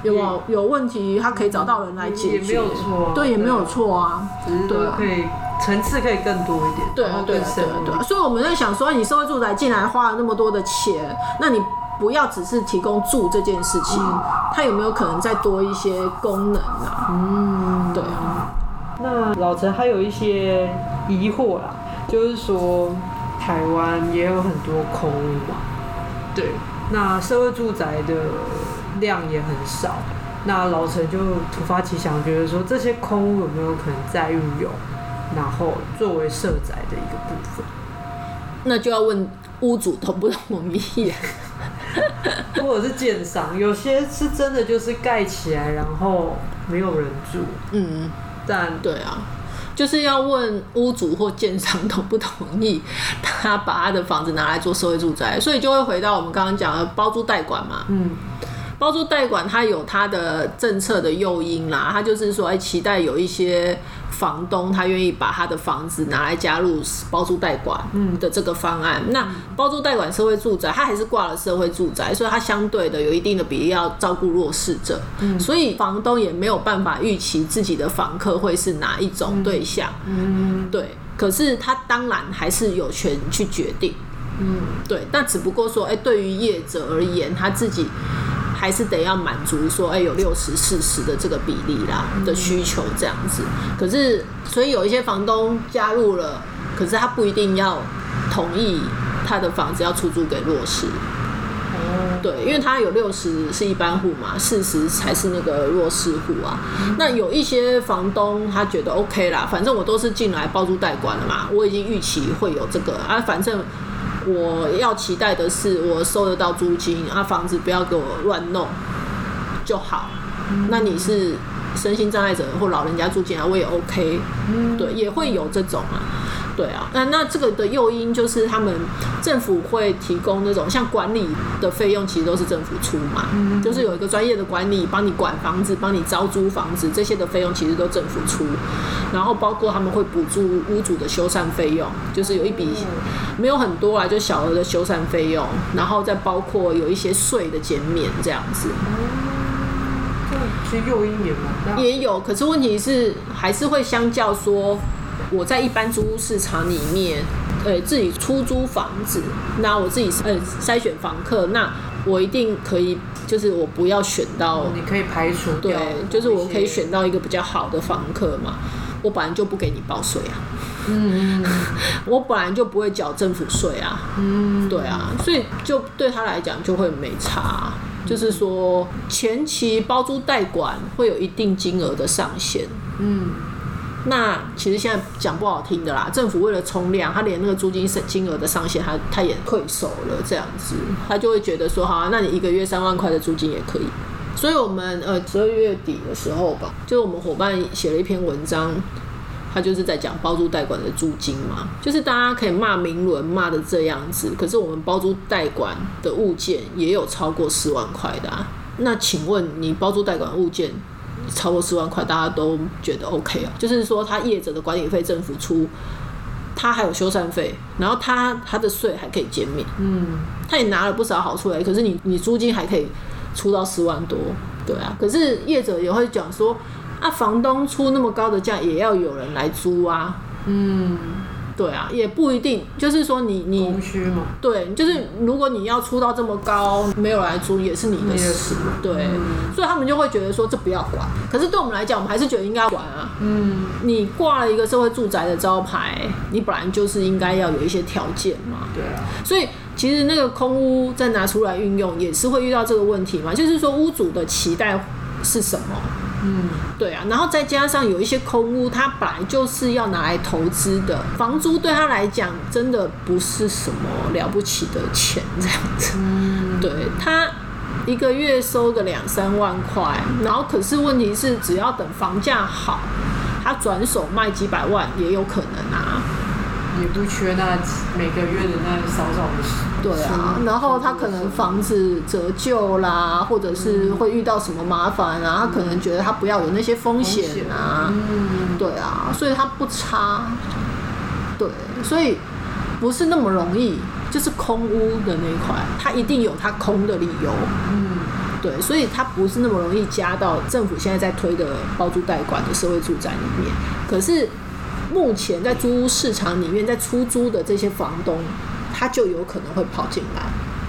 [SPEAKER 2] 有有问题，他可以找到人来解决，也没有错，对，也没有错啊，
[SPEAKER 1] 对，可以层次可以更多一点，
[SPEAKER 2] 对啊，对啊，对啊，对啊，所以我们在想说，你社会住宅进来花了那么多的钱，那你不要只是提供住这件事情，它有没有可能再多一些功能啊？嗯，对啊。
[SPEAKER 1] 那老陈还有一些疑惑啦，就是说台湾也有很多空屋嘛，对，那社会住宅的。量也很少，那老陈就突发奇想，觉得说这些空屋有没有可能再运用，然后作为社宅的一个部分？
[SPEAKER 2] 那就要问屋主同不同意，[laughs]
[SPEAKER 1] 或者是建商，有些是真的就是盖起来，然后没有人住。嗯，但
[SPEAKER 2] 对啊，就是要问屋主或建商同不同意，他把他的房子拿来做社会住宅，所以就会回到我们刚刚讲的包租代管嘛。嗯。包租代管，它有它的政策的诱因啦，它就是说，哎，期待有一些房东他愿意把他的房子拿来加入包租代管的这个方案。嗯、那包租代管社会住宅，它还是挂了社会住宅，所以它相对的有一定的比例要照顾弱势者，嗯、所以房东也没有办法预期自己的房客会是哪一种对象。嗯，对。可是他当然还是有权去决定。嗯，对。但只不过说，哎，对于业者而言，他自己。还是得要满足说，哎、欸，有六十四十的这个比例啦的需求这样子。可是，所以有一些房东加入了，可是他不一定要同意他的房子要出租给弱势。哦，对，因为他有六十是一般户嘛，四十才是那个弱势户啊。那有一些房东他觉得 OK 啦，反正我都是进来包租代管了嘛，我已经预期会有这个啊，反正。我要期待的是，我收得到租金啊，房子不要给我乱弄就好。那你是身心障碍者或老人家住进来，我也 OK。对，也会有这种啊。对啊，那那这个的诱因就是他们政府会提供那种像管理的费用，其实都是政府出嘛，嗯、就是有一个专业的管理帮你管房子，帮你招租房子，这些的费用其实都政府出，然后包括他们会补助屋主的修缮费用，就是有一笔没有很多啊，就小额的修缮费用，然后再包括有一些税的减免这样子。
[SPEAKER 1] 其实诱因也蛮大。
[SPEAKER 2] 也有，可是问题是还是会相较说，我在一般租屋市场里面，呃，自己出租房子，那我自己呃筛选房客，那我一定可以，就是我不要选到，
[SPEAKER 1] 你可以排除
[SPEAKER 2] 对，就是我可以选到一个比较好的房客嘛，我本来就不给你报税啊。嗯，[laughs] 我本来就不会缴政府税啊。嗯，对啊，所以就对他来讲就会没差。就是说前期包租代管会有一定金额的上限。嗯，那其实现在讲不好听的啦，政府为了冲量，他连那个租金金额的上限他他也退守了，这样子他就会觉得说，好，那你一个月三万块的租金也可以。所以我们呃十二月底的时候吧，就是我们伙伴写了一篇文章。他就是在讲包租代管的租金嘛，就是大家可以骂明伦骂的这样子，可是我们包租代管的物件也有超过四万块的啊。那请问你包租代管物件超过四万块，大家都觉得 OK 啊？就是说他业者的管理费政府出，他还有修缮费，然后他他的税还可以减免，嗯，他也拿了不少好处来，可是你你租金还可以出到四万多，对啊，可是业者也会讲说。啊，房东出那么高的价，也要有人来租啊。嗯，对啊，也不一定，就是说你你
[SPEAKER 1] 供需嘛。
[SPEAKER 2] 对，就是如果你要出到这么高，没有来租，也是你的事。对，嗯、所以他们就会觉得说这不要管。可是对我们来讲，我们还是觉得应该管啊。嗯，你挂了一个社会住宅的招牌，你本来就是应该要有一些条件嘛。对啊。所以其实那个空屋再拿出来运用，也是会遇到这个问题嘛。就是说屋主的期待是什么？嗯，对啊，然后再加上有一些空屋，它本来就是要拿来投资的，房租对他来讲真的不是什么了不起的钱，这样子。嗯，[laughs] 对，他一个月收个两三万块，然后可是问题是，只要等房价好，他转手卖几百万也有可能啊。
[SPEAKER 1] 也不缺那每个月的那少少的。
[SPEAKER 2] 对啊，然后他可能房子折旧啦，或者是会遇到什么麻烦啊，他可能觉得他不要有那些风险啊。嗯，对啊，所以他不差。对，所以不是那么容易，就是空屋的那一块，他一定有他空的理由。嗯，对，所以他不是那么容易加到政府现在在推的包租代管的社会住宅里面。可是。目前在租屋市场里面，在出租的这些房东，他就有可能会跑进来。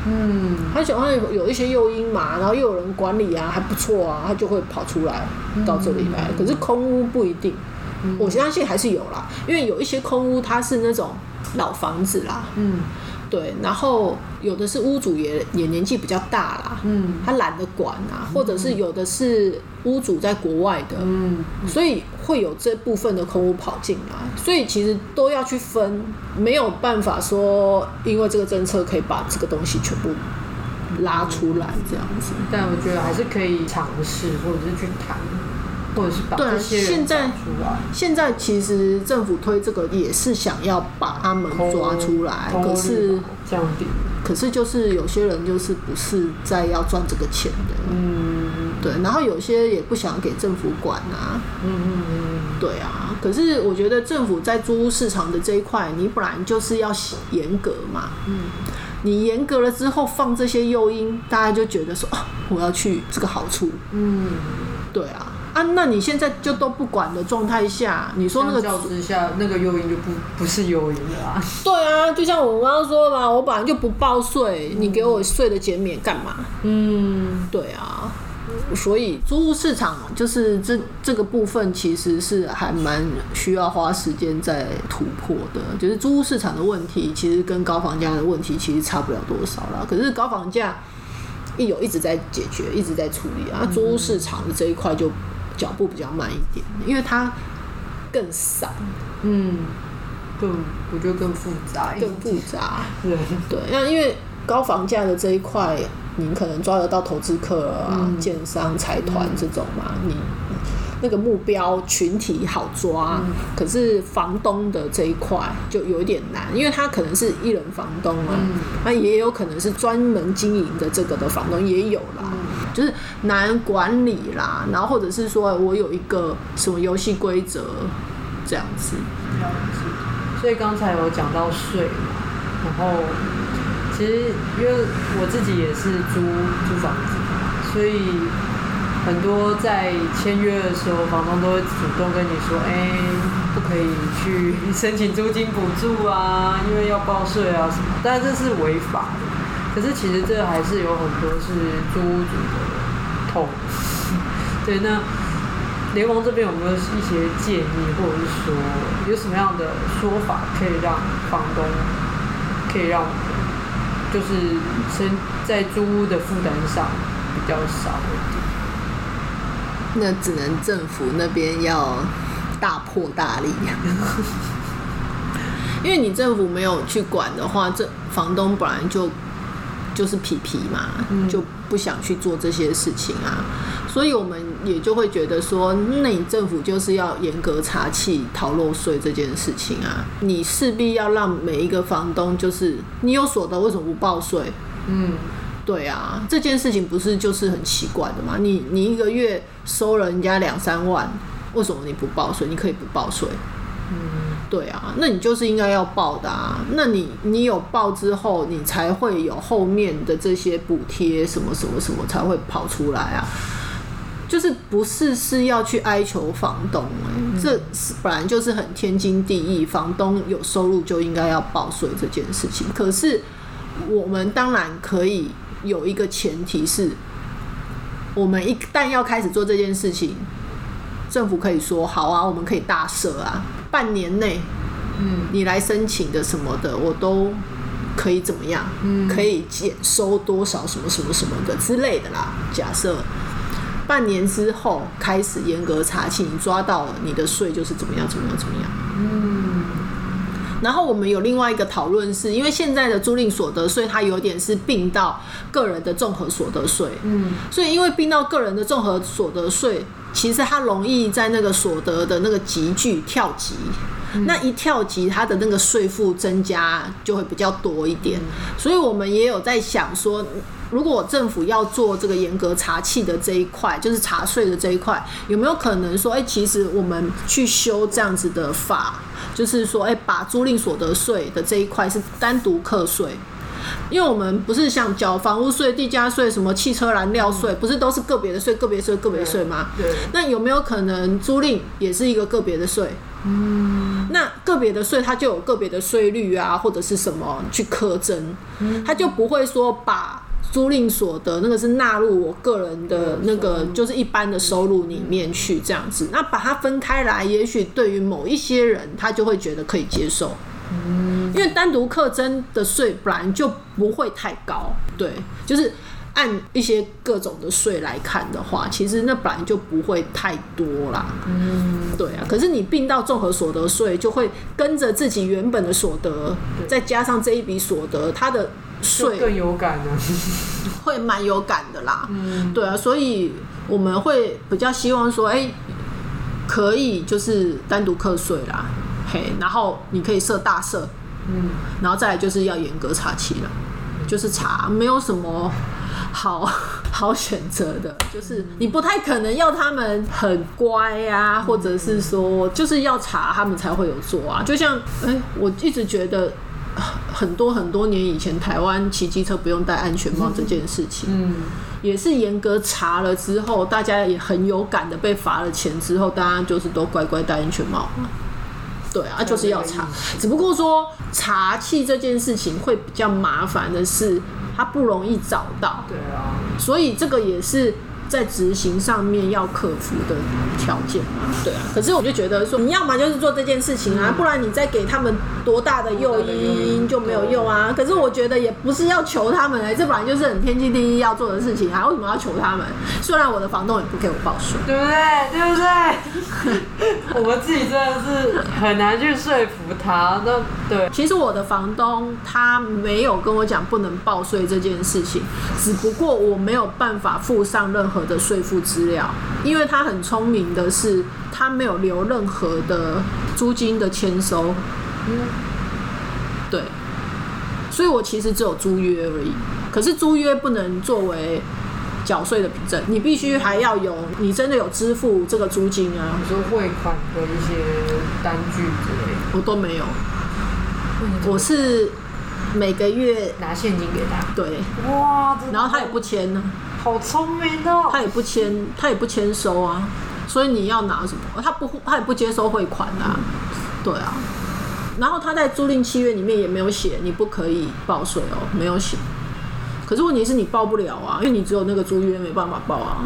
[SPEAKER 2] 嗯，他喜欢有一些诱因嘛，然后又有人管理啊，还不错啊，他就会跑出来到这里来。可是空屋不一定，我相信还是有啦，因为有一些空屋它是那种老房子啦。嗯。对，然后有的是屋主也也年纪比较大啦，嗯，他懒得管啊，或者是有的是屋主在国外的，嗯，所以会有这部分的空屋跑进来，所以其实都要去分，没有办法说因为这个政策可以把这个东西全部拉出来这样子，
[SPEAKER 1] 但我觉得还是可以尝试或者是去谈。或者是把这些人抓出来。
[SPEAKER 2] 现在其实政府推这个也是想要把他们抓出来，可是
[SPEAKER 1] 降低。
[SPEAKER 2] 可是就是有些人就是不是在要赚这个钱的，嗯，对。然后有些也不想给政府管啊，嗯嗯嗯，对啊。可是我觉得政府在租屋市场的这一块，你本来就是要严格嘛，嗯。你严格了之后放这些诱因，大家就觉得说啊，我要去这个好处，嗯，对啊。啊，那你现在就都不管的状态下，你说那个
[SPEAKER 1] 相较之下，那个诱因就不不是诱因了啊。[laughs]
[SPEAKER 2] 对啊，就像我刚刚说的嘛，我本来就不报税，你给我税的减免干嘛？嗯，对啊。所以租屋市场就是这这个部分，其实是还蛮需要花时间在突破的。就是租屋市场的问题，其实跟高房价的问题其实差不了多少啦。可是高房价一有一直在解决，一直在处理啊，租屋市场的这一块就。脚步比较慢一点，因为它更散，嗯，
[SPEAKER 1] 更我觉得更复杂，
[SPEAKER 2] 更复杂，[laughs]
[SPEAKER 1] 对。
[SPEAKER 2] 对。那因为高房价的这一块，你可能抓得到投资客啊、嗯、建商、财团这种嘛，嗯、你。那个目标群体好抓，嗯、可是房东的这一块就有一点难，因为他可能是一人房东啊，那、嗯、也有可能是专门经营的这个的房东也有啦，嗯、就是难管理啦，然后或者是说我有一个什么游戏规则这样子。
[SPEAKER 1] 所以刚才有讲到税嘛，然后其实因为我自己也是租租房子，所以。很多在签约的时候，房东都会主动跟你说，哎、不可以去 [laughs] 申请租金补助啊，因为要报税啊什么。但这是违法的。可是其实这还是有很多是租屋主的痛。[laughs] 对，那联盟这边有没有一些建议，或者是说有什么样的说法可以让房东可以让就是身在租屋的负担上比较少一点？
[SPEAKER 2] 那只能政府那边要大破大立，[laughs] 因为你政府没有去管的话，这房东本来就就是皮皮嘛，就不想去做这些事情啊，所以我们也就会觉得说，那你政府就是要严格查气逃漏税这件事情啊，你势必要让每一个房东就是你有所得，为什么不报税？嗯。对啊，这件事情不是就是很奇怪的吗？你你一个月收了人家两三万，为什么你不报税？你可以不报税。嗯，对啊，那你就是应该要报的啊。那你你有报之后，你才会有后面的这些补贴什么什么什么才会跑出来啊。就是不是是要去哀求房东欸，嗯，这是本来就是很天经地义，房东有收入就应该要报税这件事情。可是我们当然可以。有一个前提是，我们一旦要开始做这件事情，政府可以说好啊，我们可以大赦啊，半年内，嗯，你来申请的什么的，我都可以怎么样，嗯，可以减收多少什么什么什么的之类的啦。假设半年之后开始严格查清，你抓到了你的税就是怎么样怎么样怎么样，嗯。然后我们有另外一个讨论，是因为现在的租赁所得税它有点是并到个人的综合所得税，嗯，所以因为并到个人的综合所得税，其实它容易在那个所得的那个级距跳级，嗯，那一跳级它的那个税负增加就会比较多一点，所以我们也有在想说，如果政府要做这个严格查气的这一块，就是查税的这一块，有没有可能说，哎，其实我们去修这样子的法？就是说，哎，把租赁所得税的这一块是单独课税，因为我们不是像缴房屋税、地价税、什么汽车燃料税，不是都是个别的税、个别税、个别税吗？对。那有没有可能租赁也是一个个别的税？嗯。那个别的税它就有个别的税率啊，或者是什么去苛征，它就不会说把。租赁所得那个是纳入我个人的那个，就是一般的收入里面去这样子。那把它分开来，也许对于某一些人，他就会觉得可以接受。嗯，因为单独课征的税本来就不会太高，对，就是按一些各种的税来看的话，其实那本来就不会太多啦。嗯，对啊。可是你并到综合所得税，就会跟着自己原本的所得，再加上这一笔所得，它的。税
[SPEAKER 1] 更有感的，[laughs]
[SPEAKER 2] 会蛮有感的啦。嗯，对啊，所以我们会比较希望说，哎、欸，可以就是单独课税啦，嘿，然后你可以设大赦，嗯，然后再来就是要严格查期了，就是查，没有什么好 [laughs] 好选择的，就是你不太可能要他们很乖呀、啊，或者是说就是要查他们才会有做啊。就像，哎、欸，我一直觉得。很多很多年以前，台湾骑机车不用戴安全帽这件事情，嗯，也是严格查了之后，大家也很有感的被罚了钱之后，大家就是都乖乖戴安全帽。对啊，就是要查，只不过说查气这件事情会比较麻烦的是，它不容易找到。对啊，所以这个也是。在执行上面要克服的条件嘛，对啊。可是我就觉得说，你要么就是做这件事情啊，不然你再给他们多大的诱因就没有用啊。可是我觉得也不是要求他们哎，这本来就是很天经地义要做的事情，啊为什么要求他们？虽然我的房东也不给我报税，
[SPEAKER 1] 对不对？对不对？[laughs] 我们自己真的是很难去说服他。那对，
[SPEAKER 2] 其实我的房东他没有跟我讲不能报税这件事情，只不过我没有办法附上任何。的税负资料，因为他很聪明的是，他没有留任何的租金的签收，嗯，对，所以我其实只有租约而已。可是租约不能作为缴税的凭证，你必须还要有你真的有支付这个租金啊，
[SPEAKER 1] 比如说汇款的一些单据之类的，
[SPEAKER 2] 我都没有。我是每个月
[SPEAKER 1] 拿现金给他，
[SPEAKER 2] 对，
[SPEAKER 1] 哇，
[SPEAKER 2] 然后他也不签呢。
[SPEAKER 1] 好聪明哦！
[SPEAKER 2] 他也不签，他也不签收啊，所以你要拿什么？他不，他也不接收汇款啊。对啊。然后他在租赁契约里面也没有写你不可以报税哦，没有写。可是问题是你报不了啊，因为你只有那个租约没办法报啊。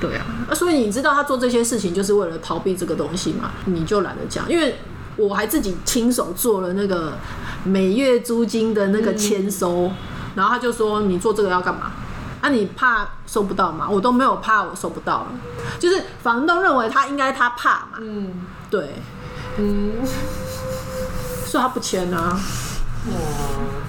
[SPEAKER 2] 对啊，那所以你知道他做这些事情就是为了逃避这个东西嘛？你就懒得讲，因为我还自己亲手做了那个每月租金的那个签收，嗯、然后他就说你做这个要干嘛？啊，你怕收不到吗？我都没有怕我收不到了，就是房东认为他应该他怕嘛。嗯，对，嗯。说他不签啊！
[SPEAKER 1] 哇，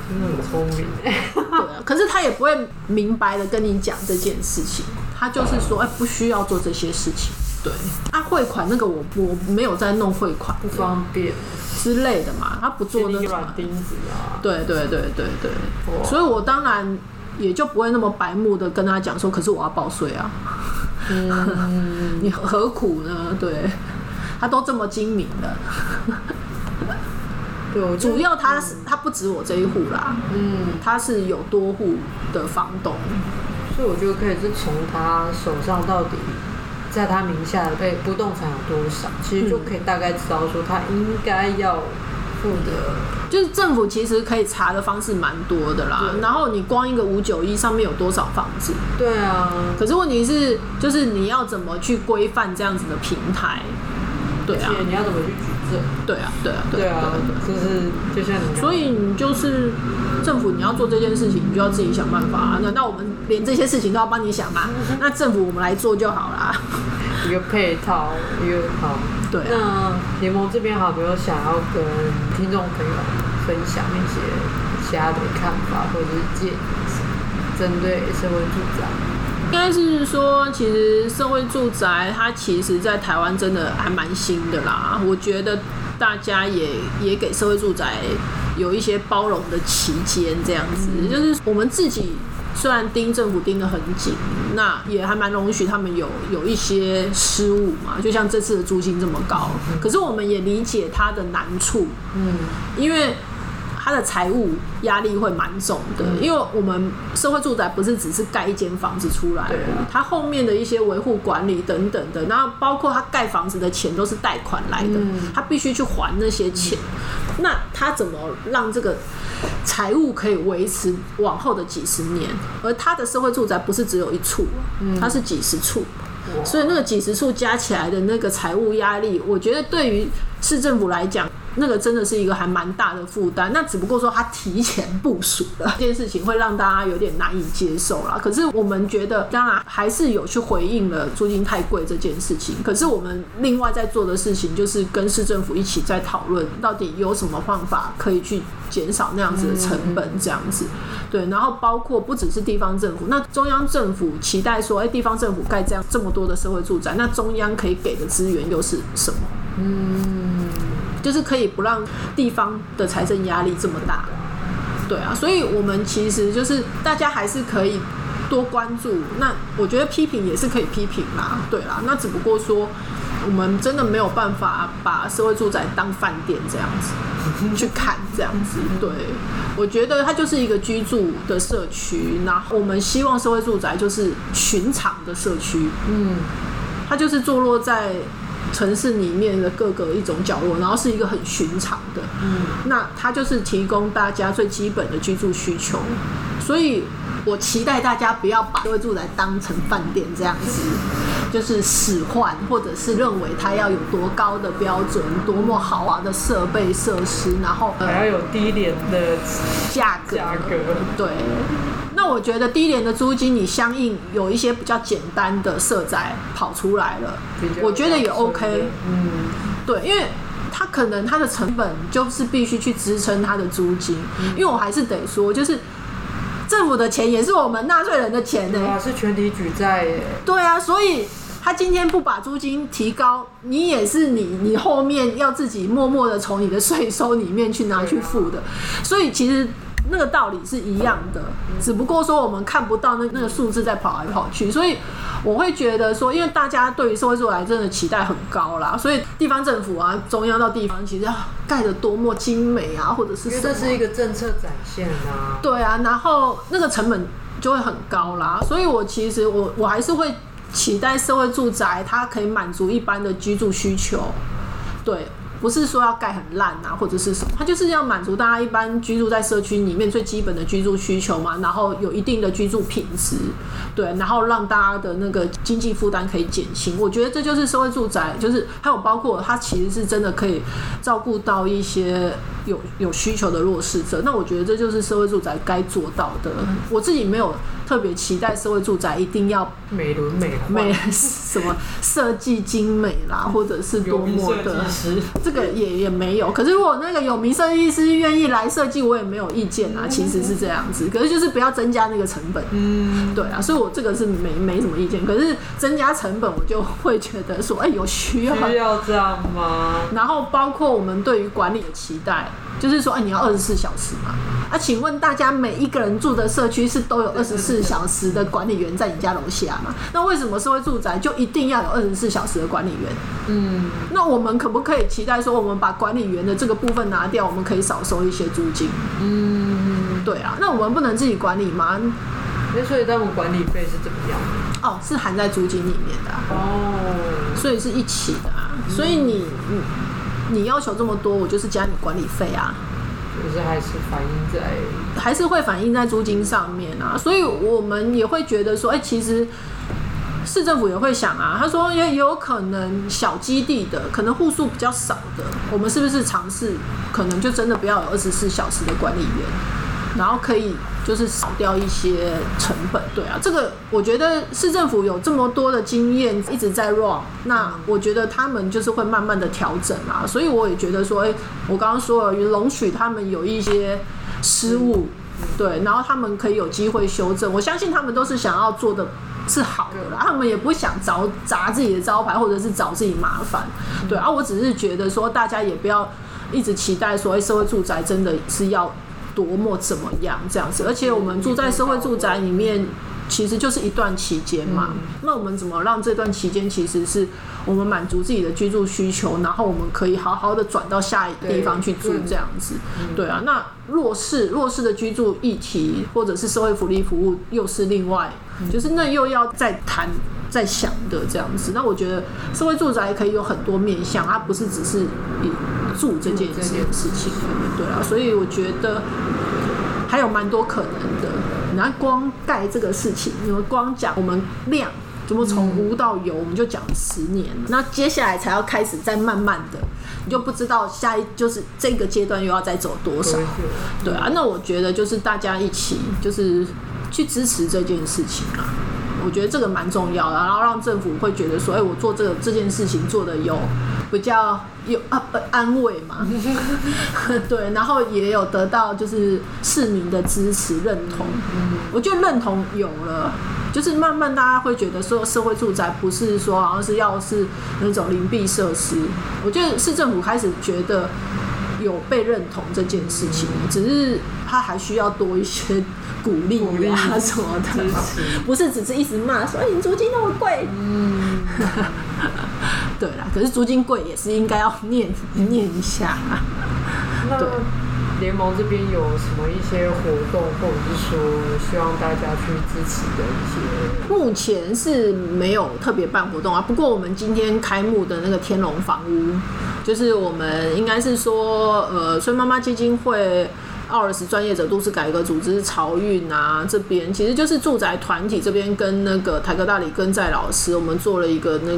[SPEAKER 1] 真的很聪明。
[SPEAKER 2] 对啊，[laughs] 可是他也不会明白的跟你讲这件事情，他就是说，哎、欸，不需要做这些事情。对啊，汇款那个我我没有在弄汇款，
[SPEAKER 1] 不方便
[SPEAKER 2] 之类的嘛，他不做那个软
[SPEAKER 1] 钉子啊。
[SPEAKER 2] 对对对对对，所以我当然也就不会那么白目的跟他讲说，可是我要报税啊。嗯，[laughs] 你何苦呢？对，他都这么精明的。主要他是他不止我这一户啦，嗯，他是有多户的房东，
[SPEAKER 1] 所以我觉得可以是从他手上到底在他名下的被不动产有多少，其实就可以大概知道说他应该要付的，
[SPEAKER 2] 就是政府其实可以查的方式蛮多的啦。然后你光一个五九一上面有多少房子？
[SPEAKER 1] 对啊。
[SPEAKER 2] 可是问题是，就是你要怎么去规范这样子的平台？对啊。
[SPEAKER 1] 你要怎么去举
[SPEAKER 2] 证？对啊，对啊，
[SPEAKER 1] 对啊，就是就像你，
[SPEAKER 2] 所以你就是政府，你要做这件事情，你就要自己想办法啊。难道我们连这些事情都要帮你想吗？[laughs] 那政府我们来做就好啦。
[SPEAKER 1] 一个配套，一个好。
[SPEAKER 2] 对啊。
[SPEAKER 1] 那联盟这边还有没有想要跟听众朋友分享一些其他的看法或者是建议，针对社会住宅？
[SPEAKER 2] 应该是说，其实社会住宅它其实，在台湾真的还蛮新的啦。我觉得大家也也给社会住宅有一些包容的期间，这样子，就是我们自己虽然盯政府盯得很紧，那也还蛮容许他们有有一些失误嘛。就像这次的租金这么高，可是我们也理解它的难处，嗯，因为。他的财务压力会蛮重的，因为我们社会住宅不是只是盖一间房子出来，他后面的一些维护管理等等的，然后包括他盖房子的钱都是贷款来的，他必须去还那些钱。那他怎么让这个财务可以维持往后的几十年？而他的社会住宅不是只有一处，它是几十处，所以那个几十处加起来的那个财务压力，我觉得对于市政府来讲。那个真的是一个还蛮大的负担，那只不过说他提前部署了 [laughs] 这件事情会让大家有点难以接受啦。可是我们觉得，当然还是有去回应了租金太贵这件事情。可是我们另外在做的事情，就是跟市政府一起在讨论，到底有什么方法可以去减少那样子的成本，这样子。对，然后包括不只是地方政府，那中央政府期待说，哎，地方政府盖这样这么多的社会住宅，那中央可以给的资源又是什么？嗯。就是可以不让地方的财政压力这么大，对啊，所以我们其实就是大家还是可以多关注。那我觉得批评也是可以批评啦，对啦。那只不过说我们真的没有办法把社会住宅当饭店这样子 [laughs] 去看，这样子。对，我觉得它就是一个居住的社区。那我们希望社会住宅就是寻常的社区，嗯，它就是坐落在。城市里面的各个一种角落，然后是一个很寻常的，嗯，那它就是提供大家最基本的居住需求，所以我期待大家不要把社会住宅当成饭店这样子，就是使唤，或者是认为它要有多高的标准，多么豪华的设备设施，然后
[SPEAKER 1] 还要有低廉的
[SPEAKER 2] 价格，价格，对。那我觉得低廉的租金，你相应有一些比较简单的社宅跑出来了，我觉得也 OK。嗯，对，因为他可能他的成本就是必须去支撑他的租金，因为我还是得说，就是政府的钱也是我们纳税人的钱呢，
[SPEAKER 1] 是全体举债耶。
[SPEAKER 2] 对啊，所以他今天不把租金提高，你也是你，你后面要自己默默的从你的税收里面去拿去付的，所以其实。那个道理是一样的，只不过说我们看不到那那个数字在跑来跑去，所以我会觉得说，因为大家对于社会住宅真的期待很高啦，所以地方政府啊，中央到地方，其实要盖得多么精美啊，或者是
[SPEAKER 1] 这是一个政策展现啊。
[SPEAKER 2] 对啊，然后那个成本就会很高啦，所以我其实我我还是会期待社会住宅它可以满足一般的居住需求，对。不是说要盖很烂啊，或者是什么，它就是要满足大家一般居住在社区里面最基本的居住需求嘛，然后有一定的居住品质，对，然后让大家的那个经济负担可以减轻。我觉得这就是社会住宅，就是还有包括它其实是真的可以照顾到一些有有需求的弱势者。那我觉得这就是社会住宅该做到的。我自己没有特别期待社会住宅一定要
[SPEAKER 1] 美轮美奂，
[SPEAKER 2] 美 [laughs] 什么设计精美啦，或者是多么的这个也也没有。可是如果那个有名设计师愿意来设计，我也没有意见啊。其实是这样子，可是就是不要增加那个成本。嗯，对啊，所以我这个是没没什么意见。可是增加成本，我就会觉得说，哎、欸，有需要
[SPEAKER 1] 需要这样吗？
[SPEAKER 2] 然后包括我们对于管理的期待，就是说，哎、欸，你要二十四小时嘛？啊，请问大家每一个人住的社区是都有二十四小时的管理员在你家楼下吗？那为什么社会住宅就一定要有二十四小时的管理员？嗯，那我们可不可以期待说，我们把管理员的这个部分拿掉，我们可以少收一些租金？嗯，对啊，那我们不能自己管理吗？
[SPEAKER 1] 那所以他们管理费是怎么样？
[SPEAKER 2] 哦，是含在租金里面的、啊、哦，所以是一起的啊。所以你你你要求这么多，我就是加你管理费啊。
[SPEAKER 1] 就是还是反映在，
[SPEAKER 2] 还是会反映在租金上面啊，所以我们也会觉得说，哎、欸，其实市政府也会想啊，他说也有可能小基地的，可能户数比较少的，我们是不是尝试，可能就真的不要有二十四小时的管理员？然后可以就是少掉一些成本，对啊，这个我觉得市政府有这么多的经验一直在 run，那我觉得他们就是会慢慢的调整啊，所以我也觉得说，哎，我刚刚说了，容许他们有一些失误，对，然后他们可以有机会修正，我相信他们都是想要做的是好的啦，他们也不想找砸自己的招牌或者是找自己麻烦，对啊，我只是觉得说大家也不要一直期待说，哎，社会住宅真的是要。多么怎么样这样子，而且我们住在社会住宅里面，其实就是一段期间嘛。那我们怎么让这段期间，其实是我们满足自己的居住需求，然后我们可以好好的转到下一地方去住这样子。对啊，那弱势弱势的居住议题，或者是社会福利服务，又是另外，就是那又要再谈。在想的这样子，那我觉得社会住宅可以有很多面向，它不是只是以住这件事情，对啊，所以我觉得还有蛮多可能的。你看光盖这个事情，你们光讲我们量怎么从无到有，我们就讲十年，那接下来才要开始再慢慢的，你就不知道下一就是这个阶段又要再走多少，对啊，那我觉得就是大家一起就是去支持这件事情啊。我觉得这个蛮重要的，然后让政府会觉得说，哎，我做这个这件事情做得有比较有安安慰嘛，[laughs] 对，然后也有得到就是市民的支持认同。嗯我觉得认同有了，就是慢慢大家会觉得说，社会住宅不是说好像是要是那种邻避设施。我觉得市政府开始觉得有被认同这件事情，只是他还需要多一些。鼓励啊什么的，不是只是一直骂说，哎，你租金那么贵。嗯，[laughs] 对啦，可是租金贵也是应该要念念一下啊。
[SPEAKER 1] 联盟这边有什么一些活动，或者是说希望大家去支持的一些？
[SPEAKER 2] 目前是没有特别办活动啊。不过我们今天开幕的那个天龙房屋，就是我们应该是说，呃，孙妈妈基金会。奥尔斯专业者都市改革组织潮运啊，这边其实就是住宅团体这边跟那个台科大李根在老师，我们做了一个那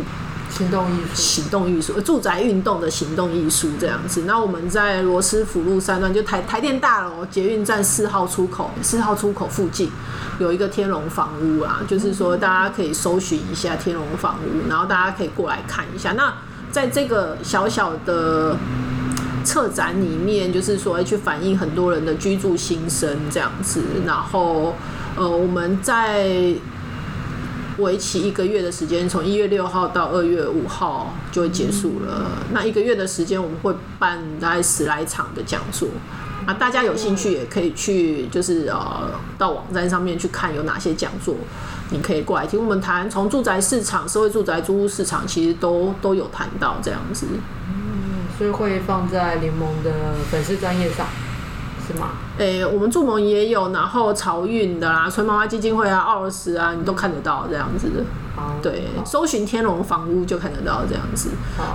[SPEAKER 1] 行动艺术，
[SPEAKER 2] 行动艺术，住宅运动的行动艺术这样子。那我们在罗斯福路三段，就台台电大楼捷运站四号出口，四号出口附近有一个天龙房屋啊，就是说大家可以搜寻一下天龙房屋，然后大家可以过来看一下。那在这个小小的。策展里面就是说，去反映很多人的居住心声这样子，然后呃，我们在为期一个月的时间，从一月六号到二月五号就会结束了。那一个月的时间，我们会办大概十来场的讲座。啊，大家有兴趣也可以去，就是呃，到网站上面去看有哪些讲座，你可以过来听我们谈。从住宅市场、社会住宅租屋市场，其实都都有谈到这样子。
[SPEAKER 1] 嗯，所以会放在联盟的粉丝专业上。是吗？
[SPEAKER 2] 诶、欸，我们助盟也有，然后潮运的啦，纯妈妈基金会啊，奥尔斯啊，你都看得到这样子的。好对，搜寻天龙房屋就看得到这样子。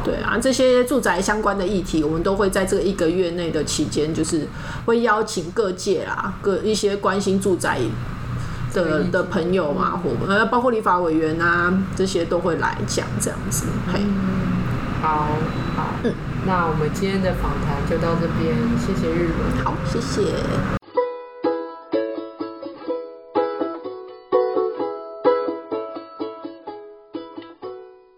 [SPEAKER 2] 对啊，这些住宅相关的议题，我们都会在这个一个月内的期间，就是会邀请各界啦，各一些关心住宅的的朋友嘛，或呃，包括立法委员啊，这些都会来讲这样子。
[SPEAKER 1] 好，好。嗯那我们今天的访谈就到这边，谢谢日文。
[SPEAKER 2] 好，谢谢。